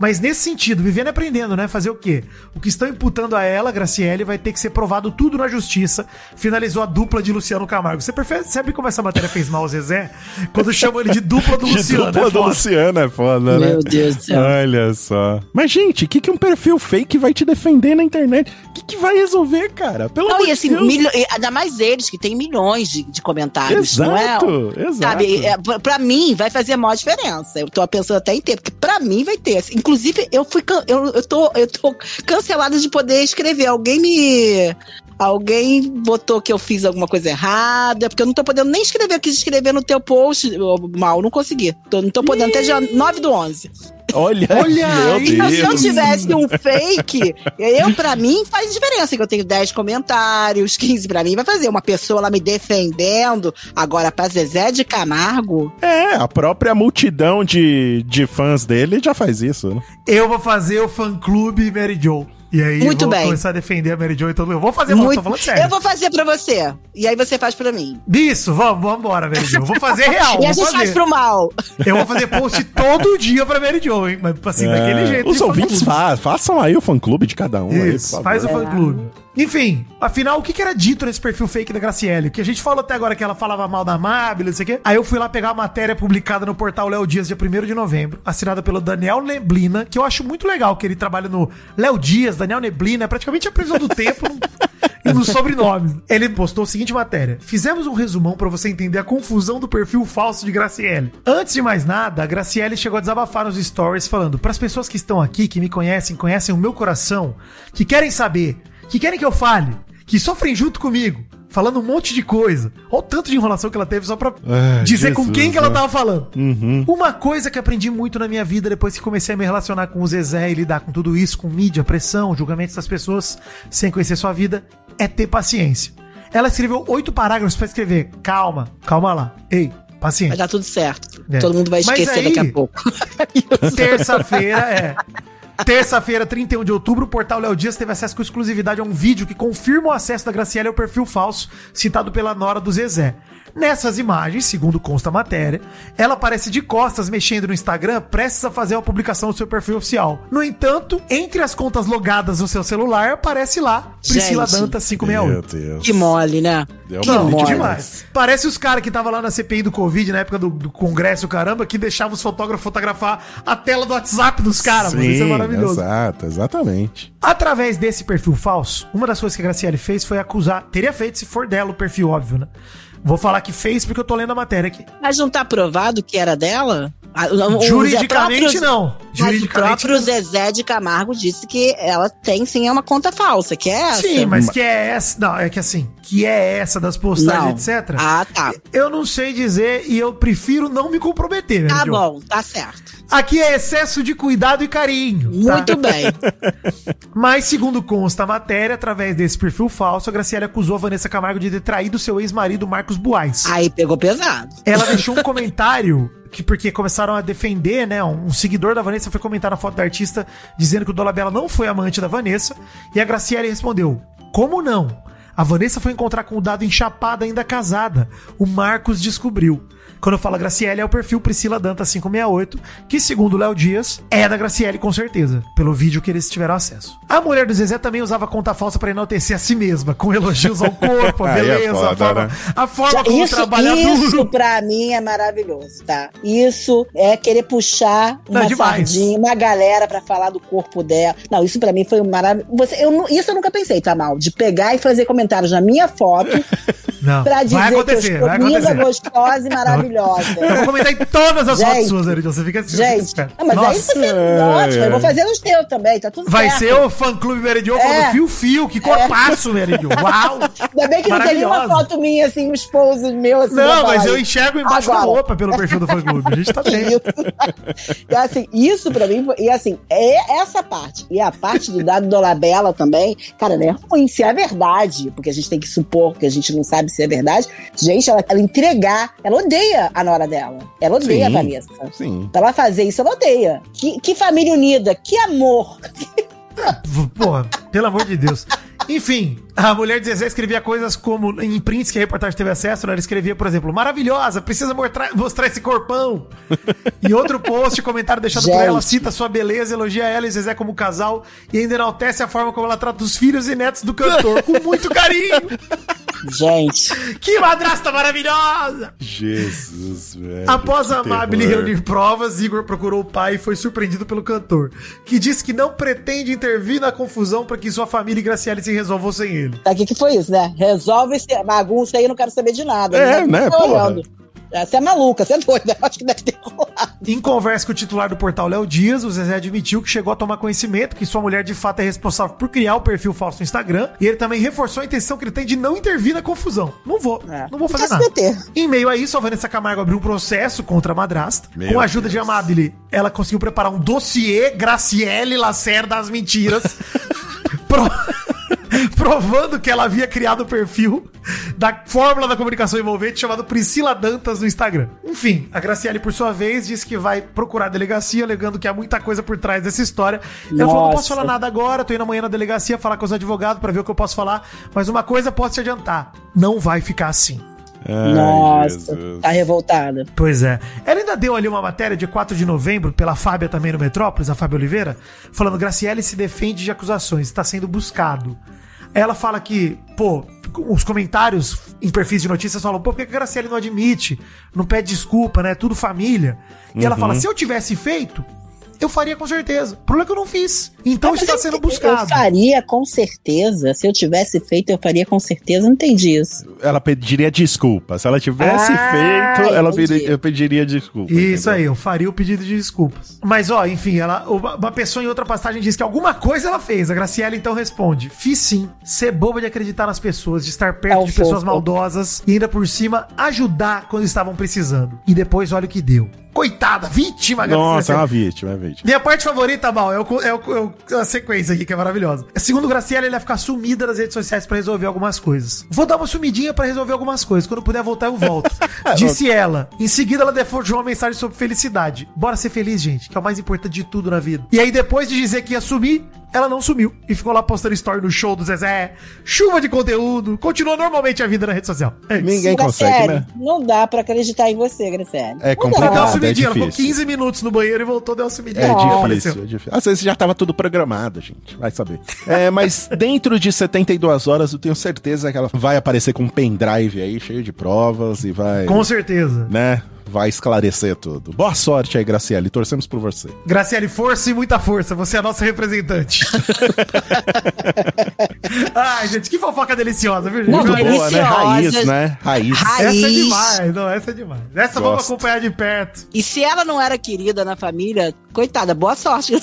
Mas nesse sentido, vivendo e aprendendo, né? Fazer o quê? O que estão imputando a ela, Graciele, vai ter que ser provado tudo na justiça. Finalizou a dupla de Luciano Camargo. Você percebe como essa matéria fez mal ao Zezé? Quando chamam ele de dupla do De Luciano. dupla é do. Luciano é foda, né? Meu Deus do céu. Olha só. Mas, gente, o que, que um perfil fake vai te defender na internet? O que, que vai resolver, cara? Pelo Não, amor e assim, de Deus. milho- ainda mais eles, que tem milhões de, de comentários, não é? Exato, exato. Sabe, é, pra, pra mim vai fazer a maior diferença. Eu tô pensando até em ter, porque pra mim vai ter. Assim, Inclusive, eu fui eu, eu, tô, eu tô cancelada de poder escrever. Alguém me. Alguém botou que eu fiz alguma coisa errada, porque eu não tô podendo nem escrever. Eu quis escrever no teu post, mal, não consegui. Tô, não tô podendo até dia 9 do 11. Olha, Olha meu aí. Então, se eu tivesse um fake, eu, pra mim, faz diferença. Que eu tenho 10 comentários, 15 pra mim vai fazer. Uma pessoa lá me defendendo. Agora, pra Zezé de Camargo, É, a própria multidão de, de fãs dele já faz isso, né? Eu vou fazer o fã-clube Mary Jo. E aí Muito vou bem. começar a defender a Mary Jo e todo mundo. Eu vou fazer, mano, tô muito. falando sério. Eu vou fazer pra você. E aí você faz pra mim. Isso, vamos, vamos embora, Mary Jo. Eu vou fazer real. e a gente fazer. faz pro mal. Eu vou fazer post todo dia pra Mary Jo, hein? Mas assim, daquele É, jeito. Os ouvintes fa façam aí o fã-clube de cada um. aí, Isso, por faz o fã-clube. Enfim, afinal, o que, era dito nesse perfil fake da Graciele? Que a gente falou até agora que ela falava mal da Amabile, não sei o quê. Aí eu fui lá pegar a matéria publicada no portal Léo Dias, dia 1 de novembro, assinada pelo Daniel Neblina, que eu acho muito legal que ele trabalha no Léo Dias, Daniel Neblina, é praticamente a previsão do tempo e nos sobrenomes. Ele postou a seguinte matéria: Fizemos um resumão pra você entender a confusão do perfil falso de Graciele. Antes de mais nada, a Graciele chegou a desabafar nos stories falando: para as pessoas que estão aqui, que me conhecem, conhecem o meu coração, que querem saber, que querem que eu fale, que sofrem junto comigo, falando um monte de coisa. Olha o tanto de enrolação que ela teve só pra Ai, dizer com Jesus, quem que ela né? tava falando. Uhum. Uma coisa que aprendi muito na minha vida depois que comecei a me relacionar com o Zezé e lidar com tudo isso, com mídia, pressão, julgamentos das pessoas, sem conhecer sua vida, é ter paciência. Ela escreveu oito parágrafos pra escrever. Calma, calma lá. Ei, paciente. Vai dar tudo certo. É. Todo mundo vai esquecer aí- daqui a pouco. Terça-feira, é. Terça-feira, 31 de outubro, o portal Léo Dias teve acesso com exclusividade a um vídeo que confirma o acesso da Graciela ao perfil falso citado pela nora do Zezé. Nessas imagens, segundo consta a matéria, ela aparece de costas mexendo no Instagram, prestes a fazer uma publicação do seu perfil oficial. No entanto, entre as contas logadas no seu celular, aparece lá Priscila Gente. Danta 568. Deus. Que mole, né? Deu que uma Não, mole. demais. Parece os caras que estavam lá na CPI do Covid, na época do, do congresso, caramba, que deixavam os fotógrafos fotografar a tela do WhatsApp dos caras, mano. Isso é Sim, maravilhoso. Exato, exatamente. Através desse perfil falso, uma das coisas que a Graciele fez foi acusar. Teria feito se for dela o perfil, óbvio, né? Vou falar que fez porque eu tô lendo a matéria aqui. Mas não tá provado que era dela? Ah, o- Juridicamente, não. Mas o Juridicamente. próprio Zezé de Camargo disse que ela tem sim é uma conta falsa, que é essa. Sim, mas que é essa. Não, é que assim, que é essa das postagens, Não. etc. Ah, tá. Eu não sei dizer e eu prefiro não me comprometer, Tá Mary Jo. bom, tá certo. Aqui é excesso de cuidado e carinho. tá? Muito bem. Mas, segundo consta a matéria, através desse perfil falso, a Graciela acusou a Vanessa Camargo de ter traído seu ex-marido Marcos Buais. Aí pegou pesado. Ela deixou um comentário que porque começaram a defender, né? Um seguidor da Vanessa foi comentar na foto da artista dizendo que o Dolabella não foi amante da Vanessa. E a Graciela respondeu: Como não? A Vanessa foi encontrar com o dado enchapada ainda casada. O Marcos descobriu. Quando eu falo Graciele, é o perfil Priscila Danta 568, que segundo o Léo Dias, é da Graciele com certeza, pelo vídeo que eles tiveram acesso. A mulher do Zezé também usava conta falsa para enaltecer a si mesma, com elogios ao corpo, a é beleza, a foda, forma, né? a forma como Isso, trabalha isso duro. pra mim é maravilhoso, tá? Isso é querer puxar Não, uma demais. sardinha, uma galera pra falar do corpo dela. Não, isso pra mim foi maravilhoso. Você, eu, isso eu nunca pensei, tá mal? De pegar e fazer comentários na minha foto Não, pra dizer vai que eu acontecer, estou vai linda, acontecer. gostosa e maravilhosa. Eu vou comentar em todas as fotos Gente, suas, Eridon. Você fica assim, Gente, ah, mas aí Nossa, você é ótimo, eu vou fazer nos teus também, tá tudo Vai certo. ser o fã clube Meridion falando É. fio fio, que corpaço, Meridion. Uau! Ainda bem que não tem nenhuma Maravilhosa. foto minha, assim, um esposo meu, assim. Não, mas eu enxergo embaixo da Agora. roupa pelo perfil do fã clube. A gente tá bem. Isso. e assim, isso pra mim, foi- e assim, é essa parte. E a parte do dado Dolabella também, cara, não é ruim se é verdade, porque a gente tem que supor que a gente não sabe se é verdade. Gente, ela, ela entregar, ela odeia a nora dela. Ela odeia Sim. a Vanessa. Sim. Pra ela fazer isso, ela odeia. Que, que família unida, que amor. Porra, pelo amor de Deus. Enfim, a mulher de Zezé escrevia coisas como em prints que a reportagem teve acesso, né? ela escrevia, por exemplo, maravilhosa, precisa mostrar, mostrar esse corpão. E outro post, comentário deixado por Gente. ela, cita sua beleza, elogia ela e Zezé como casal e ainda enaltece a forma como ela trata os filhos e netos do cantor, com muito carinho. Gente. Que madrasta maravilhosa! Jesus, velho. Após a Amabile terror. reunir provas, Igor procurou o pai e foi surpreendido pelo cantor, que disse que não pretende intervir na confusão para que sua família e Graciele se resolvam sem ele. O que, que foi isso, né? Resolve esse bagunça aí, eu não quero saber de nada. É, né, tô porra. olhando. É, Você é maluca, você é doida. Eu acho que deve ter rolado. Em conversa com o titular do portal Léo Dias, o Zezé admitiu que chegou a tomar conhecimento que sua mulher de fato é responsável por criar o perfil falso no Instagram e ele também reforçou a intenção que ele tem de não intervir na confusão. Não vou, É. não vou fazer nada. meter. Em meio a isso, a Vanessa Camargo abriu um processo contra a madrasta. Meu com a ajuda de Deus. Amabile, ela conseguiu preparar um dossiê Graciele Lacerda das mentiras. Pro- Provando que ela havia criado o perfil da fórmula da comunicação envolvente chamado Priscila Dantas no Instagram. Enfim, a Graciele, por sua vez, disse que vai procurar a delegacia, alegando que há muita coisa por trás dessa história. Ela falou: não posso Nossa. falar nada agora, tô indo amanhã na delegacia falar com os advogados pra ver o que eu posso falar, mas uma coisa posso te adiantar: não vai ficar assim. Ai, Nossa, Jesus. tá revoltada. Pois é. Ela ainda deu ali uma matéria de 4 de novembro pela Fábia também no Metrópolis, a Fábia Oliveira, falando Graciele se defende de acusações, está sendo buscado. Ela fala que, pô, os comentários em perfis de notícias falam, pô, por que a Graciele não admite? Não pede desculpa, né? Tudo família. E ela fala, se eu tivesse feito, eu faria com certeza. O problema é que eu não fiz. Então Mas está eu- sendo Eu buscado. faria com certeza. Se eu tivesse feito, eu faria com certeza. Não entendi isso. Ela pediria desculpa. Se ela tivesse Ah, feito, ela entendi. pedi- eu pediria desculpa. Isso entendeu? aí, eu faria o pedido de desculpas. Mas, ó, enfim, ela, uma uma pessoa em outra passagem diz que alguma coisa ela fez. A Graciela então responde: Fiz sim. Ser boba de acreditar nas pessoas, de estar perto É um de pessoas fofo. maldosas e ainda por cima ajudar quando estavam precisando. E depois olha o que deu. Coitada, vítima, Nossa, é Graciele. uma vítima, é uma vítima. Minha parte favorita, Mal, é, o, é, o, é o- a sequência aqui, que é maravilhosa. Segundo Graciela, ele vai ficar sumida nas redes sociais pra resolver algumas coisas. Vou dar uma sumidinha pra resolver algumas coisas. Quando puder voltar, eu volto. Disse ela. Em seguida, ela defendeu uma mensagem sobre felicidade. Bora ser feliz, gente, que é o mais importante de tudo na vida. E aí, depois de dizer que ia sumir, ela não sumiu. E ficou lá postando story no show do Zezé. Chuva de conteúdo. Continua normalmente a vida na rede social. É isso. Ninguém consegue, Graciele, né? não dá pra acreditar em você, Graciele. É Não Ela deu uma complicado. dá. é sumidinha, ela ficou difícil. 15 minutos no banheiro e voltou, deu uma sumidinha. É Não, difícil, apareceu. é difícil. Às vezes já tava tudo programado, gente. Vai saber. É, mas dentro de 72 horas, eu tenho certeza que ela vai aparecer com um pendrive aí, cheio de provas e vai. Com certeza. Né? Vai esclarecer tudo. Boa sorte aí, Graciele. Torcemos por você. Graciele, força e muita força. Você é a nossa representante. Ai, gente, que fofoca deliciosa, viu, gente? Muito boa, né? deliciosa. Raiz, né? Raiz. Raiz. Essa é demais, não, essa é demais. Essa vamos Gosto. acompanhar de perto. E se ela não era querida na família, coitada, boa sorte.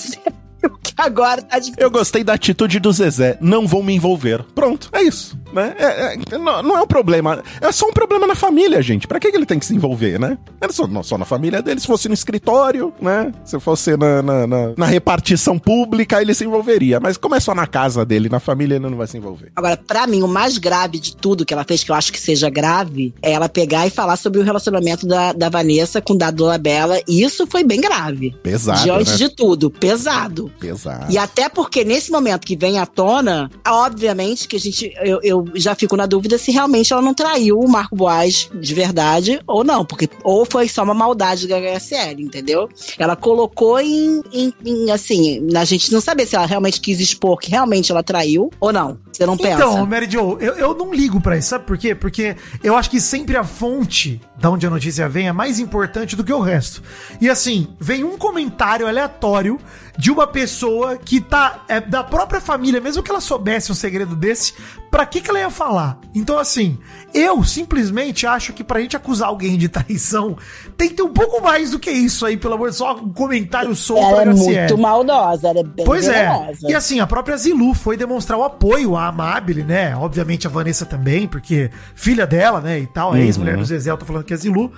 Que agora tá de. Eu gostei da atitude do Zezé. Não vou me envolver. Pronto, é isso. Né? É- é- não, não é um problema. É só um problema na família, gente. Pra que, que ele tem que se envolver, né? Era só, não, só na família dele. Se fosse no escritório, né? Se fosse na, na, na- na repartição pública, ele se envolveria. Mas como é só na casa dele, na família, ele não vai se envolver. Agora, pra mim, o mais grave de tudo que ela fez, que eu acho que seja grave, é ela pegar e falar sobre o relacionamento da, da Vanessa com o da Dona Bela. E isso foi bem grave. Pesado, Diante né? de tudo, pesado. Pesado. E até porque nesse momento que vem à tona, obviamente que a gente, eu, eu já fico na dúvida se realmente ela não traiu o Marco Boas de verdade ou não, porque ou foi só uma maldade da HSL, entendeu? Ela colocou em, em, em, assim, a gente não saber se ela realmente quis expor que realmente ela traiu ou não. Você não pensa? Então, Mary Jo, eu, eu não ligo pra isso, sabe por quê? Porque eu acho que sempre a fonte da onde a notícia vem é mais importante do que o resto. E assim, vem um comentário aleatório de uma pessoa que tá é, da própria família, mesmo que ela soubesse um segredo desse, pra que que ela ia falar? Então assim, eu simplesmente acho que pra gente acusar alguém de traição, tem que ter um pouco mais do que isso aí, pelo amor de só um comentário solto ela é muito maldosa, ela é bem Pois é. venenosa. E assim, a própria Zilu foi demonstrar o apoio à Amabile, né? Obviamente a Vanessa também, porque filha dela, né? E tal, a ex-mulher do Zezé, eu tô falando que é Zilu.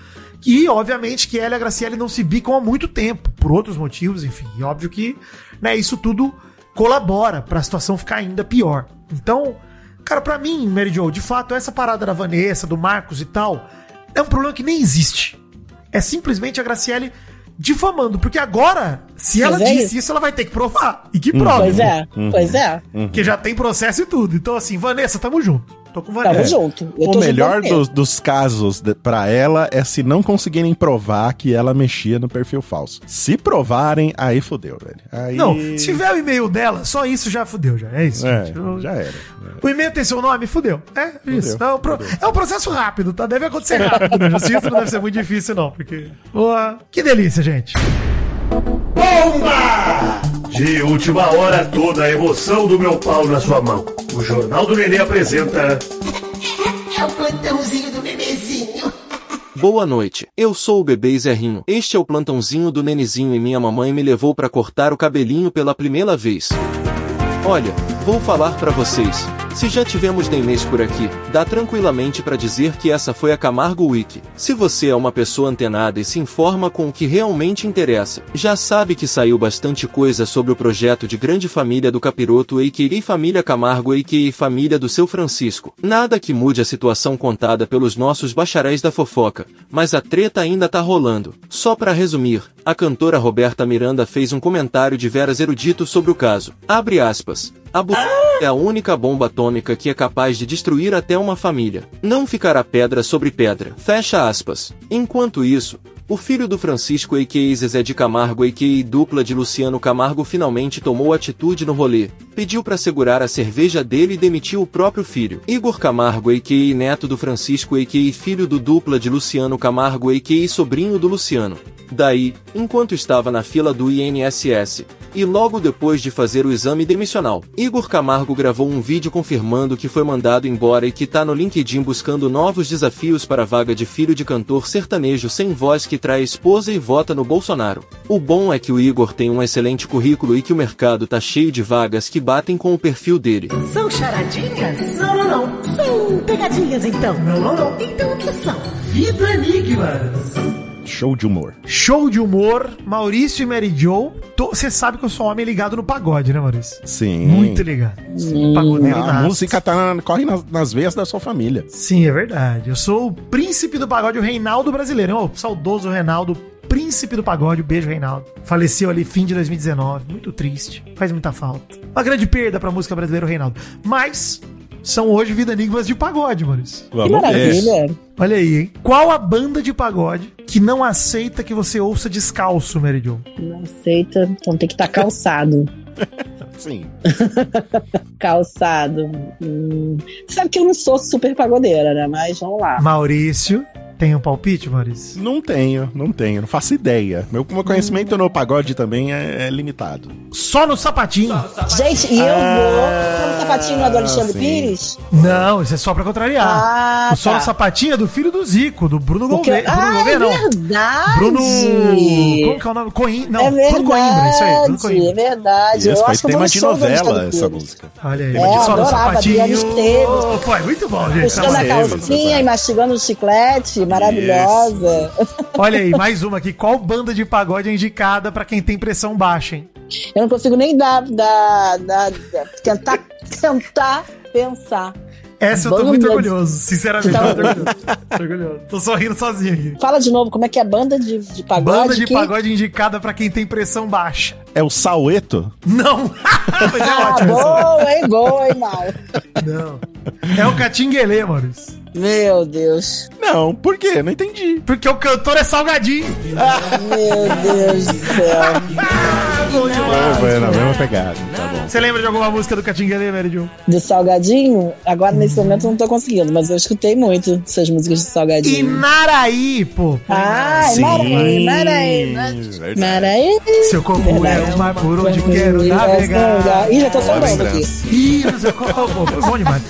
E, obviamente, que ela e a Graciele não se bicam há muito tempo, por outros motivos, enfim. E óbvio que, né, isso tudo colabora pra situação ficar ainda pior. Então, cara, pra mim, Mary Jo, de fato, essa parada da Vanessa, do Marcos e tal, é um problema que nem existe. É simplesmente a Graciele difamando, porque agora, se ela é disse isso. isso, ela vai ter que provar. E que prova. Pois é, pois é. Que já tem processo e tudo. Então, assim, Vanessa, tamo junto. Tô com Tamo Vanessa. junto. Eu O tô melhor junto dos, dos casos pra ela é se não conseguirem provar que ela mexia no perfil falso. Se provarem, aí fodeu, velho. Aí... Não, se tiver o e-mail dela, só isso já fudeu, já. É isso. É. Eu- já era. O e-mail tem seu nome? Fudeu. É isso. Fudeu, É um, pro- é um processo rápido, tá? Deve acontecer rápido na justiça, não deve ser muito difícil, não. Porque. Boa. Que delícia, gente. Bomba! De última hora, toda a emoção do meu pau na sua mão. O Jornal do Nenê apresenta. É o plantãozinho do bebezinho. Boa noite, eu sou o bebê Zerrinho. Este é o plantãozinho do Nenezinho e minha mamãe me levou pra cortar o cabelinho pela primeira vez. Olha, vou falar pra vocês. Se já tivemos Nenês por aqui, dá tranquilamente pra dizer que essa foi a Camargo Wiki. Se você é uma pessoa antenada e se informa com o que realmente interessa, já sabe que saiu bastante coisa sobre o projeto de grande família do Capiroto a.k.a. Família Camargo a.k.a. Família do Seu Francisco. Nada que mude a situação contada pelos nossos bacharéis da fofoca, mas a treta ainda tá rolando. Só pra resumir, a cantora Roberta Miranda fez um comentário de veras erudito sobre o caso. Abre aspas. A é a única bomba atômica que é capaz de destruir até uma família. Não ficará pedra sobre pedra. Fecha aspas. Enquanto isso, o filho do Francisco a.k.a. Zezé de Camargo a.k.a. dupla de Luciano Camargo finalmente tomou atitude no rolê. Pediu pra segurar a cerveja dele e demitiu o próprio filho. Igor Camargo a.k.a. neto do Francisco a.k.a. filho do dupla de Luciano Camargo a.k.a. sobrinho do Luciano. Daí, enquanto estava na fila do INSS, e logo depois de fazer o exame demissional, Igor Camargo gravou um vídeo confirmando que foi mandado embora e que tá no LinkedIn buscando novos desafios para a vaga de filho de cantor sertanejo sem voz que trai esposa e vota no Bolsonaro. O bom é que o Igor tem um excelente currículo e que o mercado tá cheio de vagas que batem com o perfil dele. São charadinhas? Não, não, não. São pegadinhas, então. Não, não, não. Então o que são? Vida Enigmas. Show de humor. Show de humor, Maurício e Mary Joe. Você sabe que eu sou um homem ligado no pagode, né, Maurício? Sim. Muito ligado. Um pagodeiro A nato. música tá, corre nas, nas veias da sua família. Sim, é verdade. Eu sou o príncipe do pagode, o Reinaldo brasileiro. O saudoso Reinaldo, príncipe do pagode. Beijo, Reinaldo. Faleceu ali fim de 2019. Muito triste. Faz muita falta. Uma grande perda pra música brasileira, o Reinaldo. Mas são hoje vida enigmas de pagode, Maurício. Que maravilha. Olha aí, hein? Qual a banda de pagode que não aceita que você ouça descalço, Mary Jo? Não aceita, então tem que estar calçado. Sim. calçado. Hum. Sabe que eu não sou super pagodeira, né? Mas vamos lá. Maurício. Tem um palpite, Maurício? Não tenho, não tenho, não faço ideia. Meu, meu conhecimento no pagode também é, é limitado. Só no sapatinho. Gente, e eu vou. Ah, Sabe o sapatinho do Alexandre sim. Pires? Não, isso é só pra contrariar. Ah, o só no tá. sapatinho é do filho do Zico, do Bruno Porque... Gouveia. Bruno Ah, é não. verdade! Bruno. Como que é o nome? Coim... Não, é Bruno Coimbra, isso aí. Bruno verdade, é Coimbra. verdade. Esse Eu foi acho vou tema no de novela, essa música. Olha aí. É, só no sapatinho. Pô, é muito bom, gente. Puxando a calcinha e mastigando o chiclete, maravilhosa. Olha aí, mais uma aqui. Qual banda de pagode é indicada pra quem tem pressão baixa, hein? Eu não consigo nem dar, dar, dar, dar- tentar, tentar pensar. Essa eu tô Banda muito de- orgulhoso, sinceramente. Tá Tô orgulhoso. Tô orgulhoso. Tô sorrindo sozinho aqui. Fala de novo, como é que é a banda de, de pagode? Banda de que- pagode indicada pra quem tem pressão baixa. É o Saueto? Não! Mas é Ah, ótimo boa, hein, boa, hein, mal. Não. É o Catinguelê, Maurício. Meu Deus. Não, por quê? Não entendi. Porque o cantor é salgadinho. Meu Deus do céu. Bom demais. Foi na mesma pegada, tá bom. Você lembra de alguma música do Catinguelê, Mary Jo? Do Salgadinho, agora nesse momento eu não tô conseguindo, mas eu escutei muito essas músicas de E Salgadinho. Naraí, pô. Ai, Maraí, Maraí. verdade. Maraí. Seu corpo é o mar por onde Quero navegar. Ih, já tô sondando aqui. Ih, não sei qual. Pô, foi bom demais.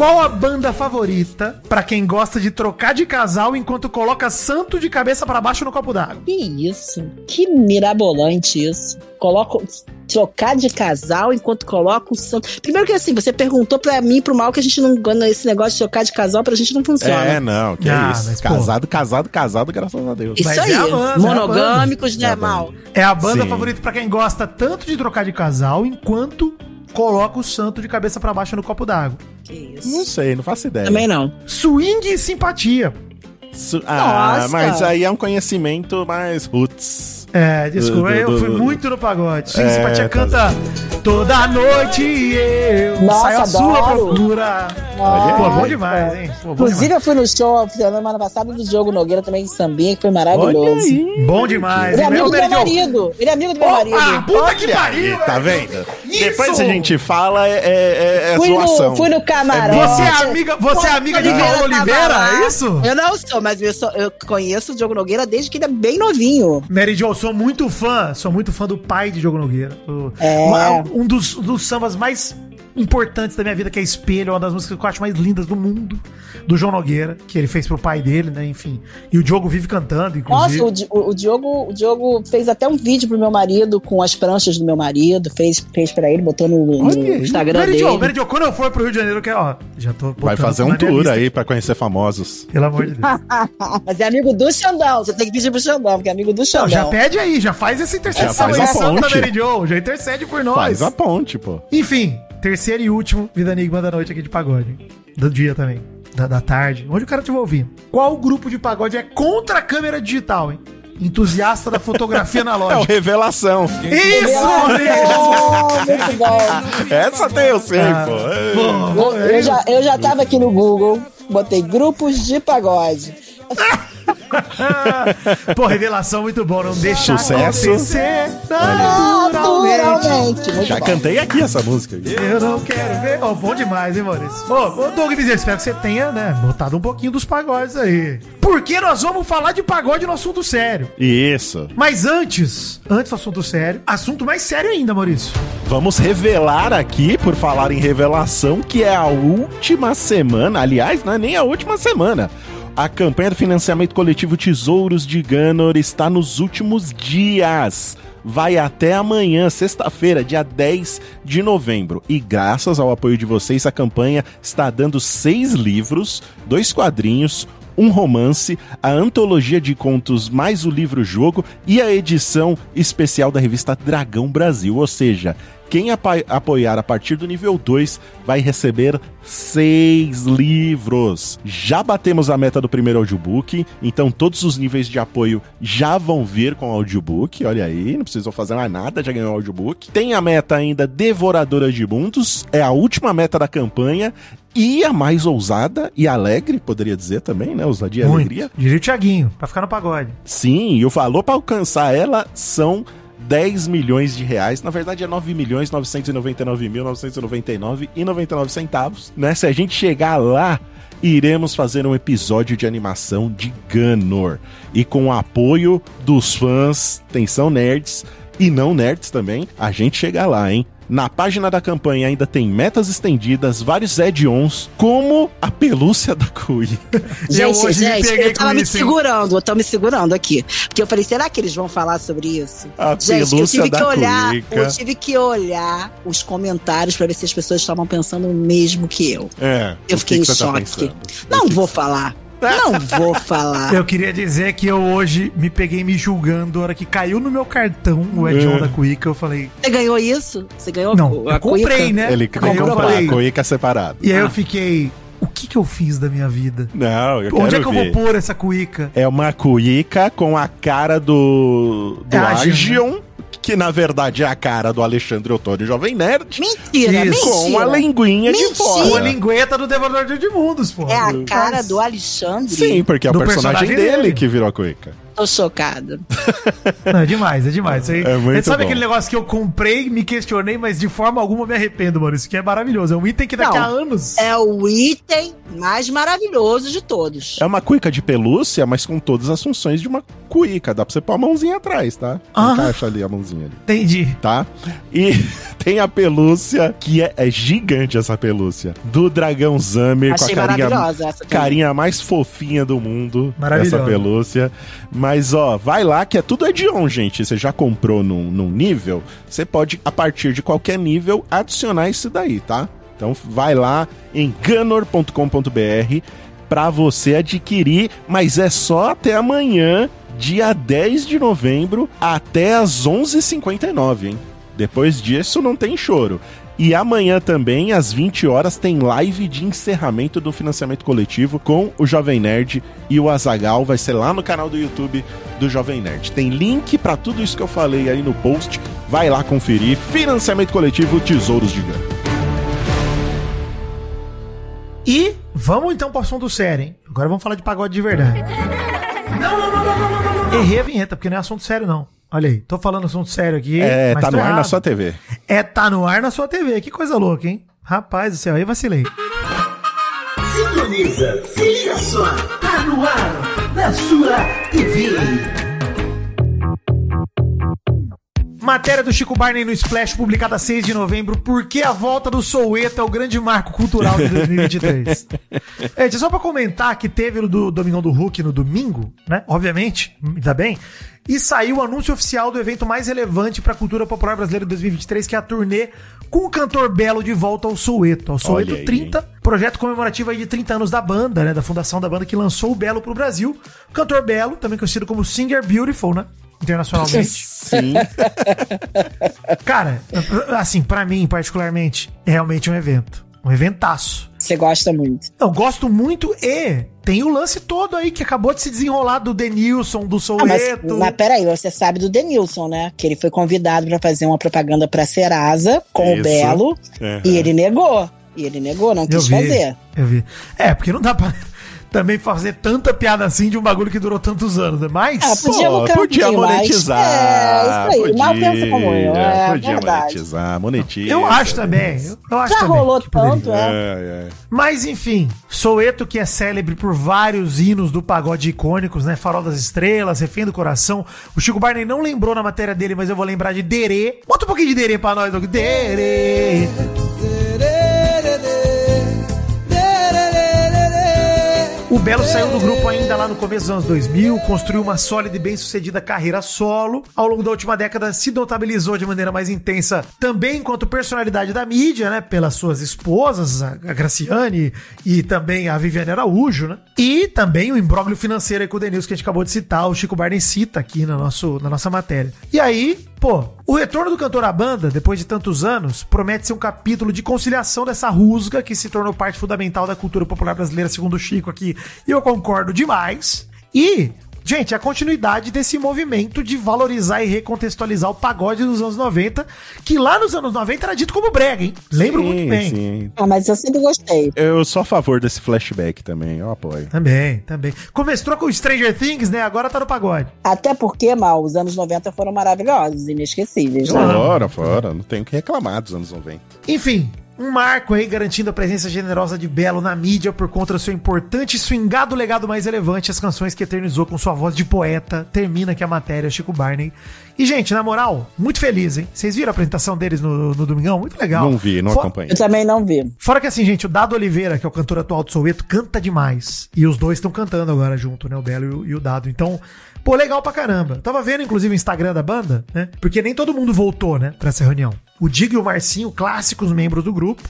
Qual a banda favorita pra quem gosta de trocar de casal enquanto coloca santo de cabeça pra baixo no copo d'água? Que isso? Que mirabolante isso. Coloco trocar de casal enquanto coloca o santo. Primeiro que assim, você perguntou pra mim e pro mal que a gente não esse negócio de trocar de casal pra gente não funciona. É, não, que Ah, isso. mas, casado, casado, casado, graças a Deus. Isso Mas aí, é a banda, é a monogâmicos, banda. É né, a banda. mal? É a banda Sim. favorita pra quem gosta tanto de trocar de casal enquanto coloca o santo de cabeça pra baixo no copo d'água. Que Não isso. sei, não faço ideia. Também não. Swing e simpatia. Su- ah, Nossa. mas aí é um conhecimento mais roots. É, desculpa, Do- do- eu fui do- muito no pagode. E É, simpatia tá canta toda noite eu Nossa, saio à sua procura. Olha Pô, aí. bom demais, hein? Pô, bom Inclusive, demais. eu fui no show semana passada do Diogo Nogueira também em Sambinha, que foi maravilhoso. Bom demais. Ele é amigo Ô, do meu marido. Ele é amigo do meu marido. Ah, puta que pariu! aí, tá vendo? Isso! Depois a gente fala, é, é, é fui, zoação. no, fui no camarote. Você é amiga, você é amiga de tava Oliveira, é isso? Eu não sou, mas eu, sou- eu conheço o Diogo Nogueira desde que ele é bem novinho. Mary Jo, sou muito fã, sou muito fã do pai de Diogo Nogueira. O- É. um dos, dos sambas mais importantes da minha vida, que é Espelho, uma das músicas que eu acho mais lindas do mundo, do João Nogueira, que ele fez pro pai dele, né, enfim. E o Diogo vive cantando, inclusive. Nossa, o, o- Diogo, o Diogo fez até um vídeo pro meu marido com as pranchas do meu marido. Fez, fez pra ele, botou no, no aí. Instagram Mary dele. Jo, Mary Jo, quando eu for pro Rio de Janeiro, quero, ó, já tô Vai fazer um tour lista. aí pra conhecer famosos. Pelo amor de Deus. Mas é amigo do Xandão. Você tem que pedir pro Xandão, porque é amigo do Xandão. Não, já pede aí, já faz essa intercessão Já faz aí, a Santa ponte. Mary Jo, já intercede por nós. Faz a ponte, pô. Enfim, terceiro e último Vida Enigma da noite aqui de pagode. Do dia também. Da, da tarde. Onde o cara estiver ouvindo. Qual grupo de pagode é contra a câmera digital, hein? Entusiasta da fotografia É o analógica. Revelação. Isso, Oh, muito bom. Essa tem eu sei, Ah, pô. Eu já, eu já tava aqui no Google, botei grupos de pagode. Pô, revelação muito bom. Não deixa Sucesso. acontecer naturalmente. Naturalmente. Muito Já bom. cantei aqui essa música. Eu não quero ver. Ó, bom demais, hein, Maurício? Ô, ô Doug Bezerra, espero que você tenha, né, botado um pouquinho dos pagodes aí. Porque nós vamos falar de pagode no assunto sério. Isso. Mas antes, antes do assunto sério, assunto mais sério ainda, Maurício. Vamos revelar aqui, por falar em revelação, que é a última semana, aliás, não é nem a última semana. A campanha do financiamento coletivo Tesouros de Ganor está nos últimos dias. Vai até amanhã, sexta-feira, dia 10 de novembro. E graças ao apoio de vocês, a campanha está dando seis livros, dois quadrinhos, um romance, a antologia de contos mais o livro-jogo e a edição especial da revista Dragão Brasil. Ou seja, quem apoiar a partir do nível 2 vai receber seis livros. Já batemos a meta do primeiro audiobook, então todos os níveis de apoio já vão vir com o audiobook. Olha aí, não precisou fazer mais nada, já ganhou o audiobook. Tem a meta ainda Devoradora de Mundos, é a última meta da campanha. E a mais ousada e alegre, poderia dizer também, né? Ousadia e alegria. Diria o Thiaguinho, pra ficar no pagode. Sim, e o valor para alcançar ela são 10 milhões de reais. Na verdade é 9 milhões 999 mil 999 e 99 centavos. Né? Se a gente chegar lá, iremos fazer um episódio de animação de Gunor. E com o apoio dos fãs, atenção nerds e não nerds também, a gente chega lá, hein? Na página da campanha ainda tem metas estendidas, vários add-ons, como a pelúcia da. Eu Gente, hoje me gente, peguei eu tava me isso, segurando, eu tô me segurando aqui. Porque eu falei, será que eles vão falar sobre isso? A Gente, eu pelúcia tive que da olhar, Cuica. eu tive que olhar os comentários pra ver se as pessoas estavam pensando o mesmo que eu. É, Eu fiquei que em que tá choque. pensando? Não que vou que- falar. Não vou falar. Eu queria dizer que eu hoje me peguei me julgando, a hora que caiu no meu cartão o Edson É. da Cuica, eu falei, Você ganhou isso? Você ganhou não, a eu comprei, cuica? né? Ele falei, a cuica separado. e aí eu Ah. fiquei, o que que eu fiz da minha vida? Não, eu Onde quero é que eu ver. vou pôr essa cuica? É uma cuica com a cara do, do É Agion, Agion, que na verdade é a cara do Alexandre Ottoni Jovem Nerd, Mentira, Isso, com a mentira. linguinha de Mentira. Com a fora. lingueta do Devorador de Mundos, pô. É a cara do Alexandre? Sim, porque é o personagem, personagem dele, dele. que virou a cuica. Tô chocada. Não, é demais, é demais. Isso aí, É muito sabe bom. aquele negócio que eu comprei, me questionei, mas de forma alguma me arrependo, mano. Isso aqui é maravilhoso. É um item que daqui Não, a anos. É o item mais maravilhoso de todos. É uma cuica de pelúcia, mas com todas as funções de uma cuica. Dá pra você pôr a mãozinha atrás, tá? Ah. Encaixa ali a mãozinha ali. Entendi. tá? E tem a pelúcia, que é, é gigante essa pelúcia, do dragão Zamir com a carinha, maravilhosa essa também. carinha mais fofinha do mundo, Maravilhosa. essa pelúcia. Mas ó, vai lá que é tudo Edion, gente. Você já comprou num, num nível, você pode, a partir de qualquer nível, adicionar isso daí, tá? Então vai lá em gunor.com.br pra você adquirir, mas é só até amanhã, dia 10 de novembro, até às 11h59, hein? Depois disso não tem choro. E amanhã também, às 20 horas, tem live de encerramento do financiamento coletivo com o Jovem Nerd e o Azagal. Vai ser lá no canal do YouTube do Jovem Nerd. Tem link pra tudo isso que eu falei aí no post. Vai lá conferir. Financiamento coletivo Tesouros de Gana. E vamos então pro assunto sério, hein? Agora vamos falar de pagode de verdade. Não, não, não, não, não, não, não, não. Errei a vinheta, porque não é assunto sério, não. Olha aí, tô falando assunto sério aqui. É, mas tá no ar na errado. sua TV. É, tá no ar na sua TV. Que coisa louca, hein? Rapaz do céu, aí vacilei. Sintoniza, se liga só, tá no ar, na sua TV. Matéria do Chico Barney no Splash, publicada 6 de novembro. Por que a volta do Soueto é o grande marco cultural de 2023? Gente, só pra comentar que teve o do Domingão do Hulk no domingo, né? Obviamente, ainda bem. E saiu o anúncio oficial do evento mais relevante pra cultura popular brasileira de 2023, que é a turnê com o cantor Belo de volta ao Soueto. Ao Soueto aí, 30, projeto comemorativo aí de 30 anos da banda, né? Da fundação da banda que lançou o Belo pro Brasil. O cantor Belo, também conhecido como Singer Beautiful, né? Internacionalmente. Sim. Cara, assim, pra mim, particularmente, é realmente um evento. Um eventaço. Você gosta muito. Eu gosto muito e tem o lance todo aí que acabou de se desenrolar do Denilson, do Ah, mas, Soueto. mas peraí, você sabe do Denilson, né? Que ele foi convidado pra fazer uma propaganda pra Serasa com Isso. o Belo Uhum. e ele negou. E ele negou, não Eu quis vi, fazer. Eu vi. É, porque não dá pra também fazer tanta piada assim de um bagulho que durou tantos anos, né? Mas. Ah, podia Pô, um podia pouquinho mais. monetizar. É, isso aí. Mal pensa como eu. É, podia verdade. monetizar, monetiza. eu acho também. Eu, eu acho Já também rolou tanto, é. É, é. Mas enfim, Soueto que é célebre por vários hinos do pagode icônicos, né? Farol das Estrelas, Refém do Coração. O Chico Barney não lembrou na matéria dele, mas eu vou lembrar de Derê. Bota um pouquinho de Derê pra nós, Doug. Derê. Belo saiu do grupo ainda lá no começo dos anos 2000, construiu uma sólida e bem-sucedida carreira solo. Ao longo da última década, se notabilizou de maneira mais intensa também enquanto personalidade da mídia, né? Pelas suas esposas, a Graciane e também a Viviane Araújo, né? E também o imbróglio financeiro aí com o Denilson que a gente acabou de citar, o Chico Barney cita aqui no nosso, na nossa matéria. E aí, pô, o retorno do cantor à banda, depois de tantos anos, promete ser um capítulo de conciliação dessa rusga que se tornou parte fundamental da cultura popular brasileira, segundo o Chico aqui. E eu concordo demais. E Gente, a continuidade desse movimento de valorizar e recontextualizar o pagode dos anos 90, que lá nos anos 90 era dito como brega, hein? Lembro muito bem. Sim. Ah, mas eu sempre gostei. Eu sou a favor desse flashback também, eu apoio. Também, também. Começou com Stranger Things, né? Agora tá no pagode. Até porque, mal, os anos 90 foram maravilhosos, inesquecíveis, né? Fora, fora. Não tenho o que reclamar dos anos 90. Enfim, um marco aí garantindo a presença generosa de Belo na mídia por conta do seu importante e swingado legado mais relevante, as canções que eternizou com sua voz de poeta. Termina aqui a matéria, Chico Barney. E, gente, na moral, muito feliz, hein? Vocês viram a apresentação deles no, no Domingão? Muito legal. Não vi, não acompanhei. Eu também não vi. Fora que assim, gente, o Dado Oliveira, que é o cantor atual do Soueto, canta demais. E os dois estão cantando agora junto, né? O Belo e o, e o Dado. Então, pô, legal pra caramba. Tava vendo, inclusive, o Instagram da banda, né? Porque nem todo mundo voltou, né? Pra essa reunião. O Digo e o Marcinho, clássicos membros do grupo,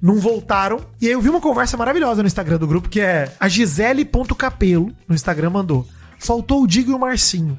não voltaram. E aí eu vi uma conversa maravilhosa no Instagram do grupo, que é a Gisele.capelo, no Instagram, mandou. Faltou o Digo e o Marcinho.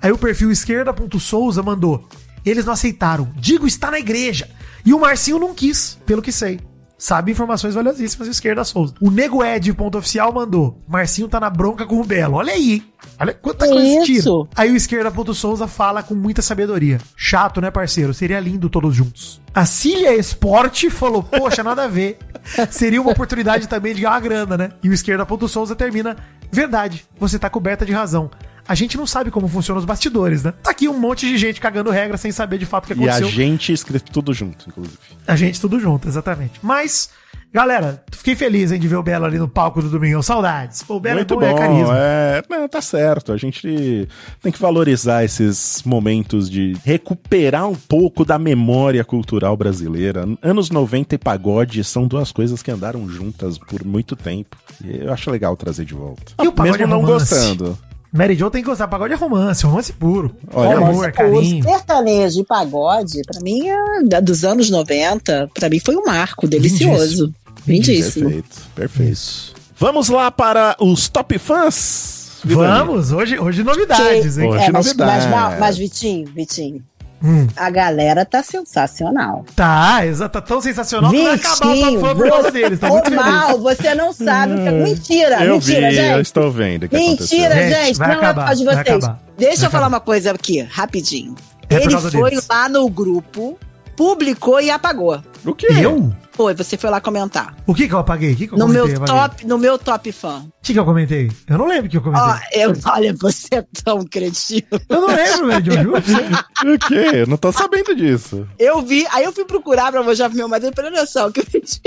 Aí o perfil esquerda.souza mandou. Eles não aceitaram. Digo está na igreja. E o Marcinho não quis, pelo que sei. Sabe informações valiosíssimas esquerda Souza. O Nego Ed, ponto oficial, mandou. Marcinho tá na bronca com o Belo. Olha aí? Olha quanta Que coisa isso? tira. Aí o esquerda ponto Souza fala com muita sabedoria. Chato, né, parceiro? Seria lindo todos juntos. A Cília Esporte falou, poxa, nada a ver. Seria uma oportunidade também de ganhar uma grana, né? E o esquerda ponto Souza termina. Verdade, você tá coberta de razão. A gente não sabe como funcionam os bastidores, né? Tá aqui um monte de gente cagando regra sem saber de fato o que E a aconteceu. gente escrito tudo junto, inclusive. A gente tudo junto, exatamente. Mas, galera, fiquei feliz hein, de ver o Belo ali no palco do Domingão. Saudades. Pô, o Belo Muito é bom, bom, é carisma. é, não, tá certo. A gente tem que valorizar esses momentos de recuperar um pouco da memória cultural brasileira. Anos 90 e pagode são duas coisas que andaram juntas por muito tempo. E eu acho legal trazer de volta. E o pagode Mesmo não é romance? gostando. Mary Jo tem que gostar. Pagode é romance, romance puro. Olha, é amor, Romance é carinho. puro, sertanejo e pagode, pra mim, é da- dos anos 90, pra mim foi um marco delicioso. Lindíssimo. Perfeito, perfeito. Vamos lá para os top fãs? Vamos, hoje, hoje novidades, hein? Hoje É, mas, novidade. mas, mas, mas, Vitinho, Vitinho, Hum. a galera tá sensacional. Tá, exato. Tá tão sensacional que vai acabar o Vitinho, top fã por causa deles. Tá Ô, muito feliz. mal, você não sabe. que- Mentira, Eu mentira, vi, eu gente. estou vendo que Mentira, aconteceu. Gente, vai não acabar, é por causa de vocês. Deixa Vai eu falar acabar. uma coisa aqui, rapidinho. É Ele foi deles. lá no grupo, publicou e apagou. O que? Eu? Foi, você foi lá comentar. O que que eu apaguei? O que que eu No comentei? meu apaguei? top, no meu top fã. O que que eu comentei? Eu não lembro o que eu comentei. Ó, eu, olha, você é tão cretino. Eu não lembro, Mary Jo, juro. O quê? Eu não tô sabendo disso. Eu vi, aí eu fui procurar pra mostrar pro meu marido, pra olha só, o que eu pedi.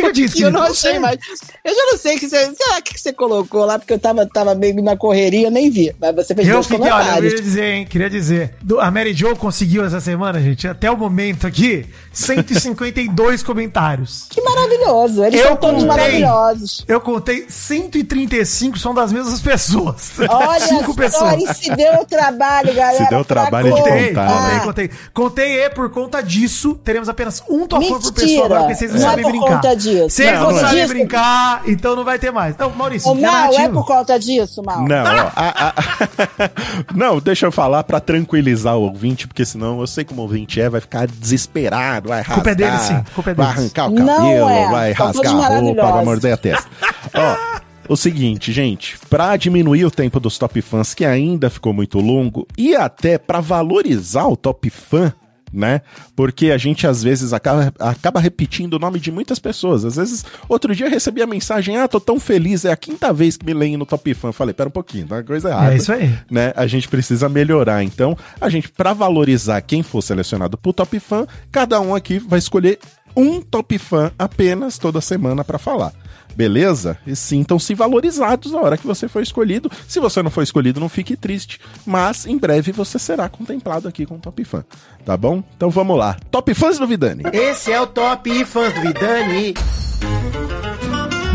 O que eu disse? Eu não achei sei. mais. Eu já não sei o que você. Será que você colocou lá? Porque eu tava, tava meio na correria, eu nem vi. Mas você fez Eu dois fiquei, olha, eu queria dizer, hein, queria dizer. Do- a Mary Jo conseguiu essa semana, gente, até o momento aqui, 152 comentários. Que maravilhoso. Eles Eu são todos contei. maravilhosos. Eu contei 135 são das mesmas pessoas. Olha Cinco só, pessoas. e se deu o trabalho, galera. Se deu o trabalho de contar. Contei, contar, contei, né? contei. Contei e por conta disso, teremos apenas um top por pessoa Mentira, agora, porque vocês não, não é sabem por brincar. conta disso. Vocês Não, não, não é. sabem Disso- brincar, então não vai ter mais. Então, Maurício, fica Mal, é por conta disso, Mal? Não, ó, a- a- não, deixa eu falar pra tranquilizar o ouvinte, porque senão eu sei como o ouvinte é, vai ficar desesperado, vai rasgar, Culpa é dele, sim, culpa é vai deles. arrancar o cabelo, é, vai rasgar a roupa, vai morder a testa. Ó, o seguinte, gente, pra diminuir o tempo dos top fãs, que ainda ficou muito longo, e até pra valorizar o top fã, né? Porque a gente às vezes acaba, acaba repetindo o nome de muitas pessoas. Às vezes, outro dia eu recebi a mensagem: Ah, tô tão feliz, é a quinta vez que me leem no Top Fan. Eu falei, pera um pouquinho, tá uma coisa errada. É isso aí. Né? A gente precisa melhorar. Então, a gente, pra valorizar quem for selecionado pro Top Fan, cada um aqui vai escolher um Top Fan apenas toda semana pra falar. Beleza? E sintam-se valorizados na hora que você for escolhido. Se você não for escolhido, não fique triste. Mas em breve você será contemplado aqui com o Top Fan. Tá bom? Então vamos lá. Top Fãs do Vidani. Esse é o Top Fãs do Vidani.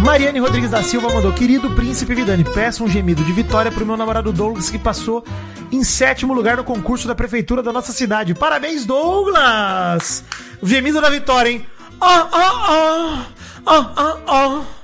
Mariane Rodrigues da Silva mandou: Querido príncipe Vidani, peço um gemido de vitória pro meu namorado Douglas, que passou em sétimo lugar no concurso da prefeitura da nossa cidade. Parabéns, Douglas! O gemido da vitória, hein? Ó, ó, ó! Ó, ó, ó!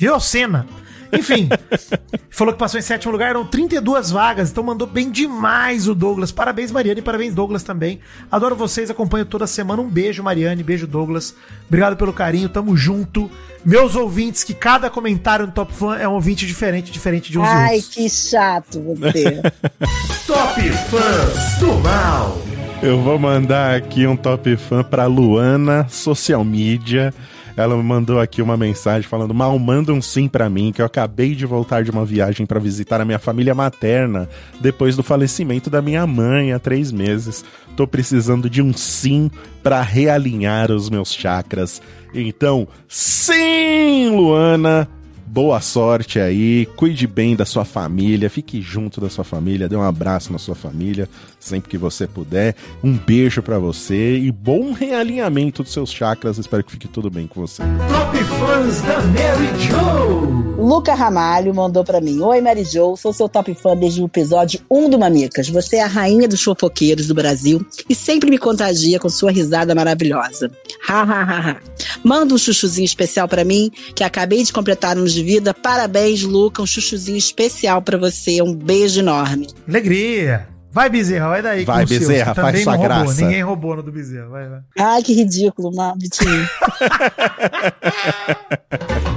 Viu, Cena? Enfim, falou que passou em sétimo lugar, eram 32 vagas, então mandou bem demais o Douglas. Parabéns, Mariane, parabéns, Douglas também. Adoro vocês, acompanho toda semana. Um beijo, Mariane, beijo, Douglas. Obrigado pelo carinho, tamo junto. Meus ouvintes, que cada comentário no Top Fan é um ouvinte diferente, diferente de uns Ai, outros. que chato você. Top Fãs do Mal. Eu vou mandar aqui um top fã pra Luana Social Media. Ela me mandou aqui uma mensagem falando: Mal, manda um sim pra mim, que eu acabei de voltar de uma viagem pra visitar a minha família materna depois do falecimento da minha mãe há três meses. Tô precisando de um sim pra realinhar os meus chakras. Então, sim, Luana! Boa sorte aí, cuide bem da sua família, fique junto da sua família, dê um abraço na sua família sempre que você puder. Um beijo pra você e bom realinhamento dos seus chakras. Espero que fique tudo bem com você. Top Fãs da Mary Joe. Luca Ramalho mandou pra mim: Oi, Mary Jo, sou seu top fã desde o episódio 1 do Mamicas. Você é a rainha dos fofoqueiros do Brasil e sempre me contagia com sua risada maravilhosa. Ha, ha, ha, ha. Manda um chuchuzinho especial pra mim, que acabei de completar anos de vida. Parabéns, Luca. Um chuchuzinho especial pra você. Um beijo enorme. Alegria! Vai, Bezerra, vai daí. Vai. Bezerra, Você faz sua roubou, graça. Ninguém roubou no do Bezerra. Vai, vai. Ai, que ridículo, Ma- Vitinho.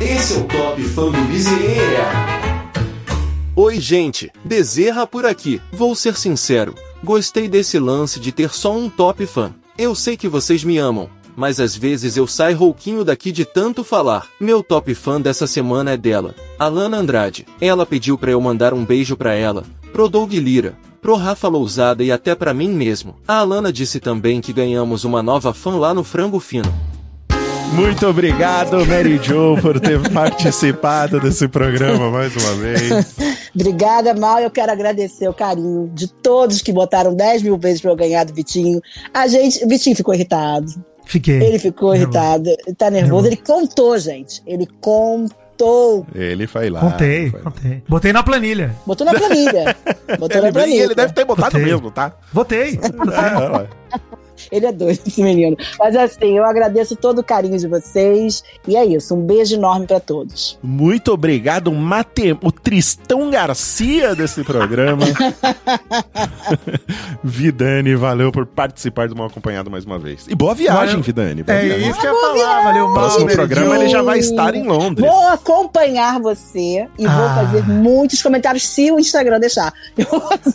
Esse é o Top Fã do Miseria. Oi, gente, Bezerra por aqui. Vou ser sincero, gostei desse lance de ter só um top fã. Eu sei que vocês me amam, mas às vezes eu saio rouquinho daqui de tanto falar. Meu top fã dessa semana é dela, Alana Andrade. Ela pediu pra eu mandar um beijo pra ela, pro Doug Lira, pro Rafa Lousada e até pra mim mesmo. A Alana disse também que ganhamos uma nova fã lá no Frango Fino. Muito obrigado, Mary Jo, por ter participado desse programa mais uma vez. Obrigada, Mal. Eu quero agradecer o carinho de todos que botaram 10 mil vezes pra eu ganhar do Vitinho. A gente. O Vitinho ficou irritado. Fiquei. Ele ficou Nervoso. irritado. Ele tá nervoso. Ele contou, gente. Ele contou. Ele foi lá. Contei, foi lá. contei. Botei na planilha. Botou na planilha. Botou Ele, na planilha. ele deve ter botado Botei. mesmo, tá? Botei. É. Ele é doido, esse menino. Mas assim, eu agradeço todo o carinho de vocês. E é isso. Um beijo enorme pra todos. Muito obrigado, Mate... o Tristão Garcia desse programa. Vidani, valeu por participar do Mal Acompanhado mais uma vez. E boa viagem, Valeu. Vidani. Boa É viagem. isso que eu ia falar. Valeu, mal. Próximo programa ele já vai estar em Londres. Vou acompanhar você e vou Ah. fazer muitos comentários se o Instagram deixar.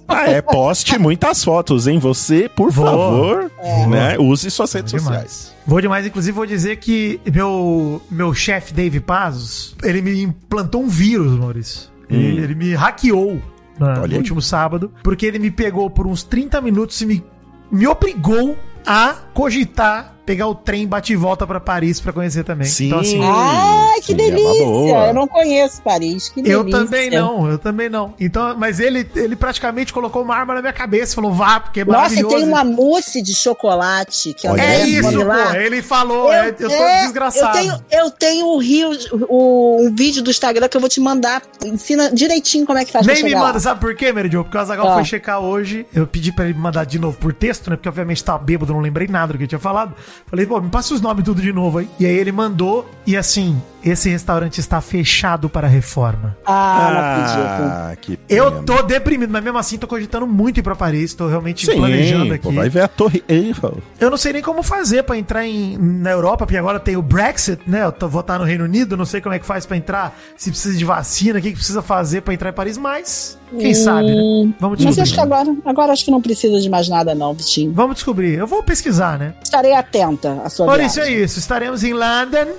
Ah, é, poste muitas fotos, hein? Você, por Vou. favor, né, use suas redes Vou sociais. Vou demais, inclusive vou dizer que meu, meu chefe, Dave Pazos, ele me implantou um vírus, Maurício. Ele, ele me hackeou na- no último sábado, porque ele me pegou por uns 30 minutos e me, me obrigou a cogitar pegar o trem bate e volta pra Paris pra conhecer também. Sim. Então, assim, Ai, que Sim, é delícia! boa. eu não conheço Paris. Que Eu delícia. também não, eu também não. Então, mas ele, ele praticamente colocou uma arma na minha cabeça, falou, vá, porque é Nossa, e maravilhoso. tem uma mousse de chocolate que André É isso, pô. Ele falou, é, eu tô é, desgraçado. Eu tenho, eu tenho um, rio, o, um vídeo do Instagram que eu vou te mandar. Ensina direitinho como é que faz Nem pra me manda, lá. sabe por quê, Meridio? Porque o Azagal Ah. foi checar hoje. Eu pedi pra ele me mandar de novo por texto, né? Porque obviamente tava bêbado, não lembrei nada do que ele tinha falado. Falei, pô, me passa os nomes tudo de novo aí. E aí ele mandou, e assim, esse restaurante está fechado para reforma. Ah. Ah, que pena. Eu tô deprimido, mas mesmo assim tô cogitando muito ir pra Paris, tô realmente Sim, planejando aqui. pô, vai ver a Torre Eiffel. Eu não sei nem como fazer pra entrar em, na Europa, porque agora tem o Brexit, né? Eu tô, vou estar no Reino Unido, não sei como é que faz pra entrar, se precisa de vacina, o que, que precisa fazer pra entrar em Paris, mas quem sabe, né? Vamos Mas descobrir. acho que agora, agora acho que não precisa de mais nada, não, Vitinho. Vamos descobrir. Eu vou pesquisar, né? Estarei atenta à sua Maurício, é isso. Estaremos em London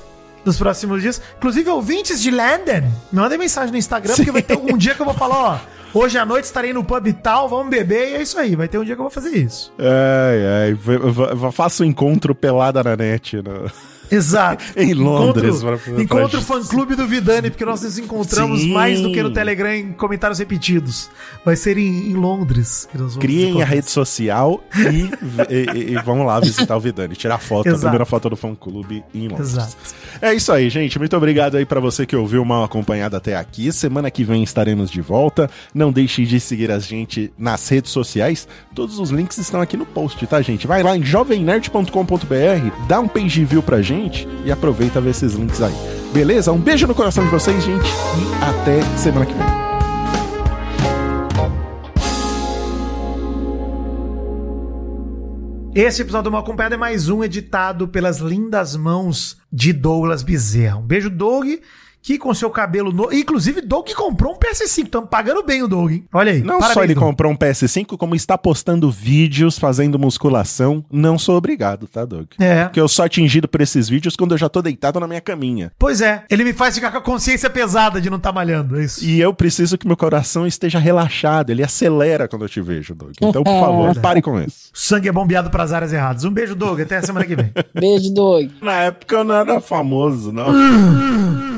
nos próximos dias. Inclusive, ouvintes de London, me mandem mensagem no Instagram, porque vai ter algum dia que eu vou falar, ó, hoje à noite estarei no pub e tal, vamos beber, e é isso aí. Vai ter um dia que eu vou fazer isso. Ai, ai. Faça um encontro pelada na net. no- Exato. Em Londres, Encontro, o fã-clube do Vidani, porque nós nos encontramos Sim. mais do que no Telegram em comentários repetidos. Vai ser em, em Londres. que nós vamos nos Criem a rede social e, e- e- e vamos lá visitar o Vidani, tirar foto, a Exato. primeira foto do fã clube em Londres. Exato. É isso aí, gente. Muito obrigado aí pra você que ouviu mal acompanhado até aqui. Semana que vem estaremos de volta. Não deixe de seguir a gente nas redes sociais. Todos os links estão aqui no post, tá, gente? Vai lá em jovemnerd.com.br, dá um page view pra gente e aproveita ver esses links aí. Beleza? Um beijo no coração de vocês, gente, e até semana que vem. Esse episódio do Mal Acompanhado é mais um editado pelas lindas mãos de Douglas Bezerra. Um beijo, Doug, que com seu cabelo novo. Inclusive, Doug comprou um PS5. Estamos pagando bem o Doug, hein? Olha aí. Não parabéns, só ele Doug. comprou um PS5, como está postando vídeos fazendo musculação. Não sou obrigado, tá, Doug? É. Porque eu sou atingido por esses vídeos quando eu já tô deitado na minha caminha. Pois é, ele me faz ficar com a consciência pesada de não estar malhando. É isso. E eu preciso que meu coração esteja relaxado. Ele acelera quando eu te vejo, Doug. Então, por favor, pare com isso. O sangue é bombeado para as áreas erradas. Um beijo, Doug. Até a semana que vem. Beijo, Doug. Na época eu não era famoso, não.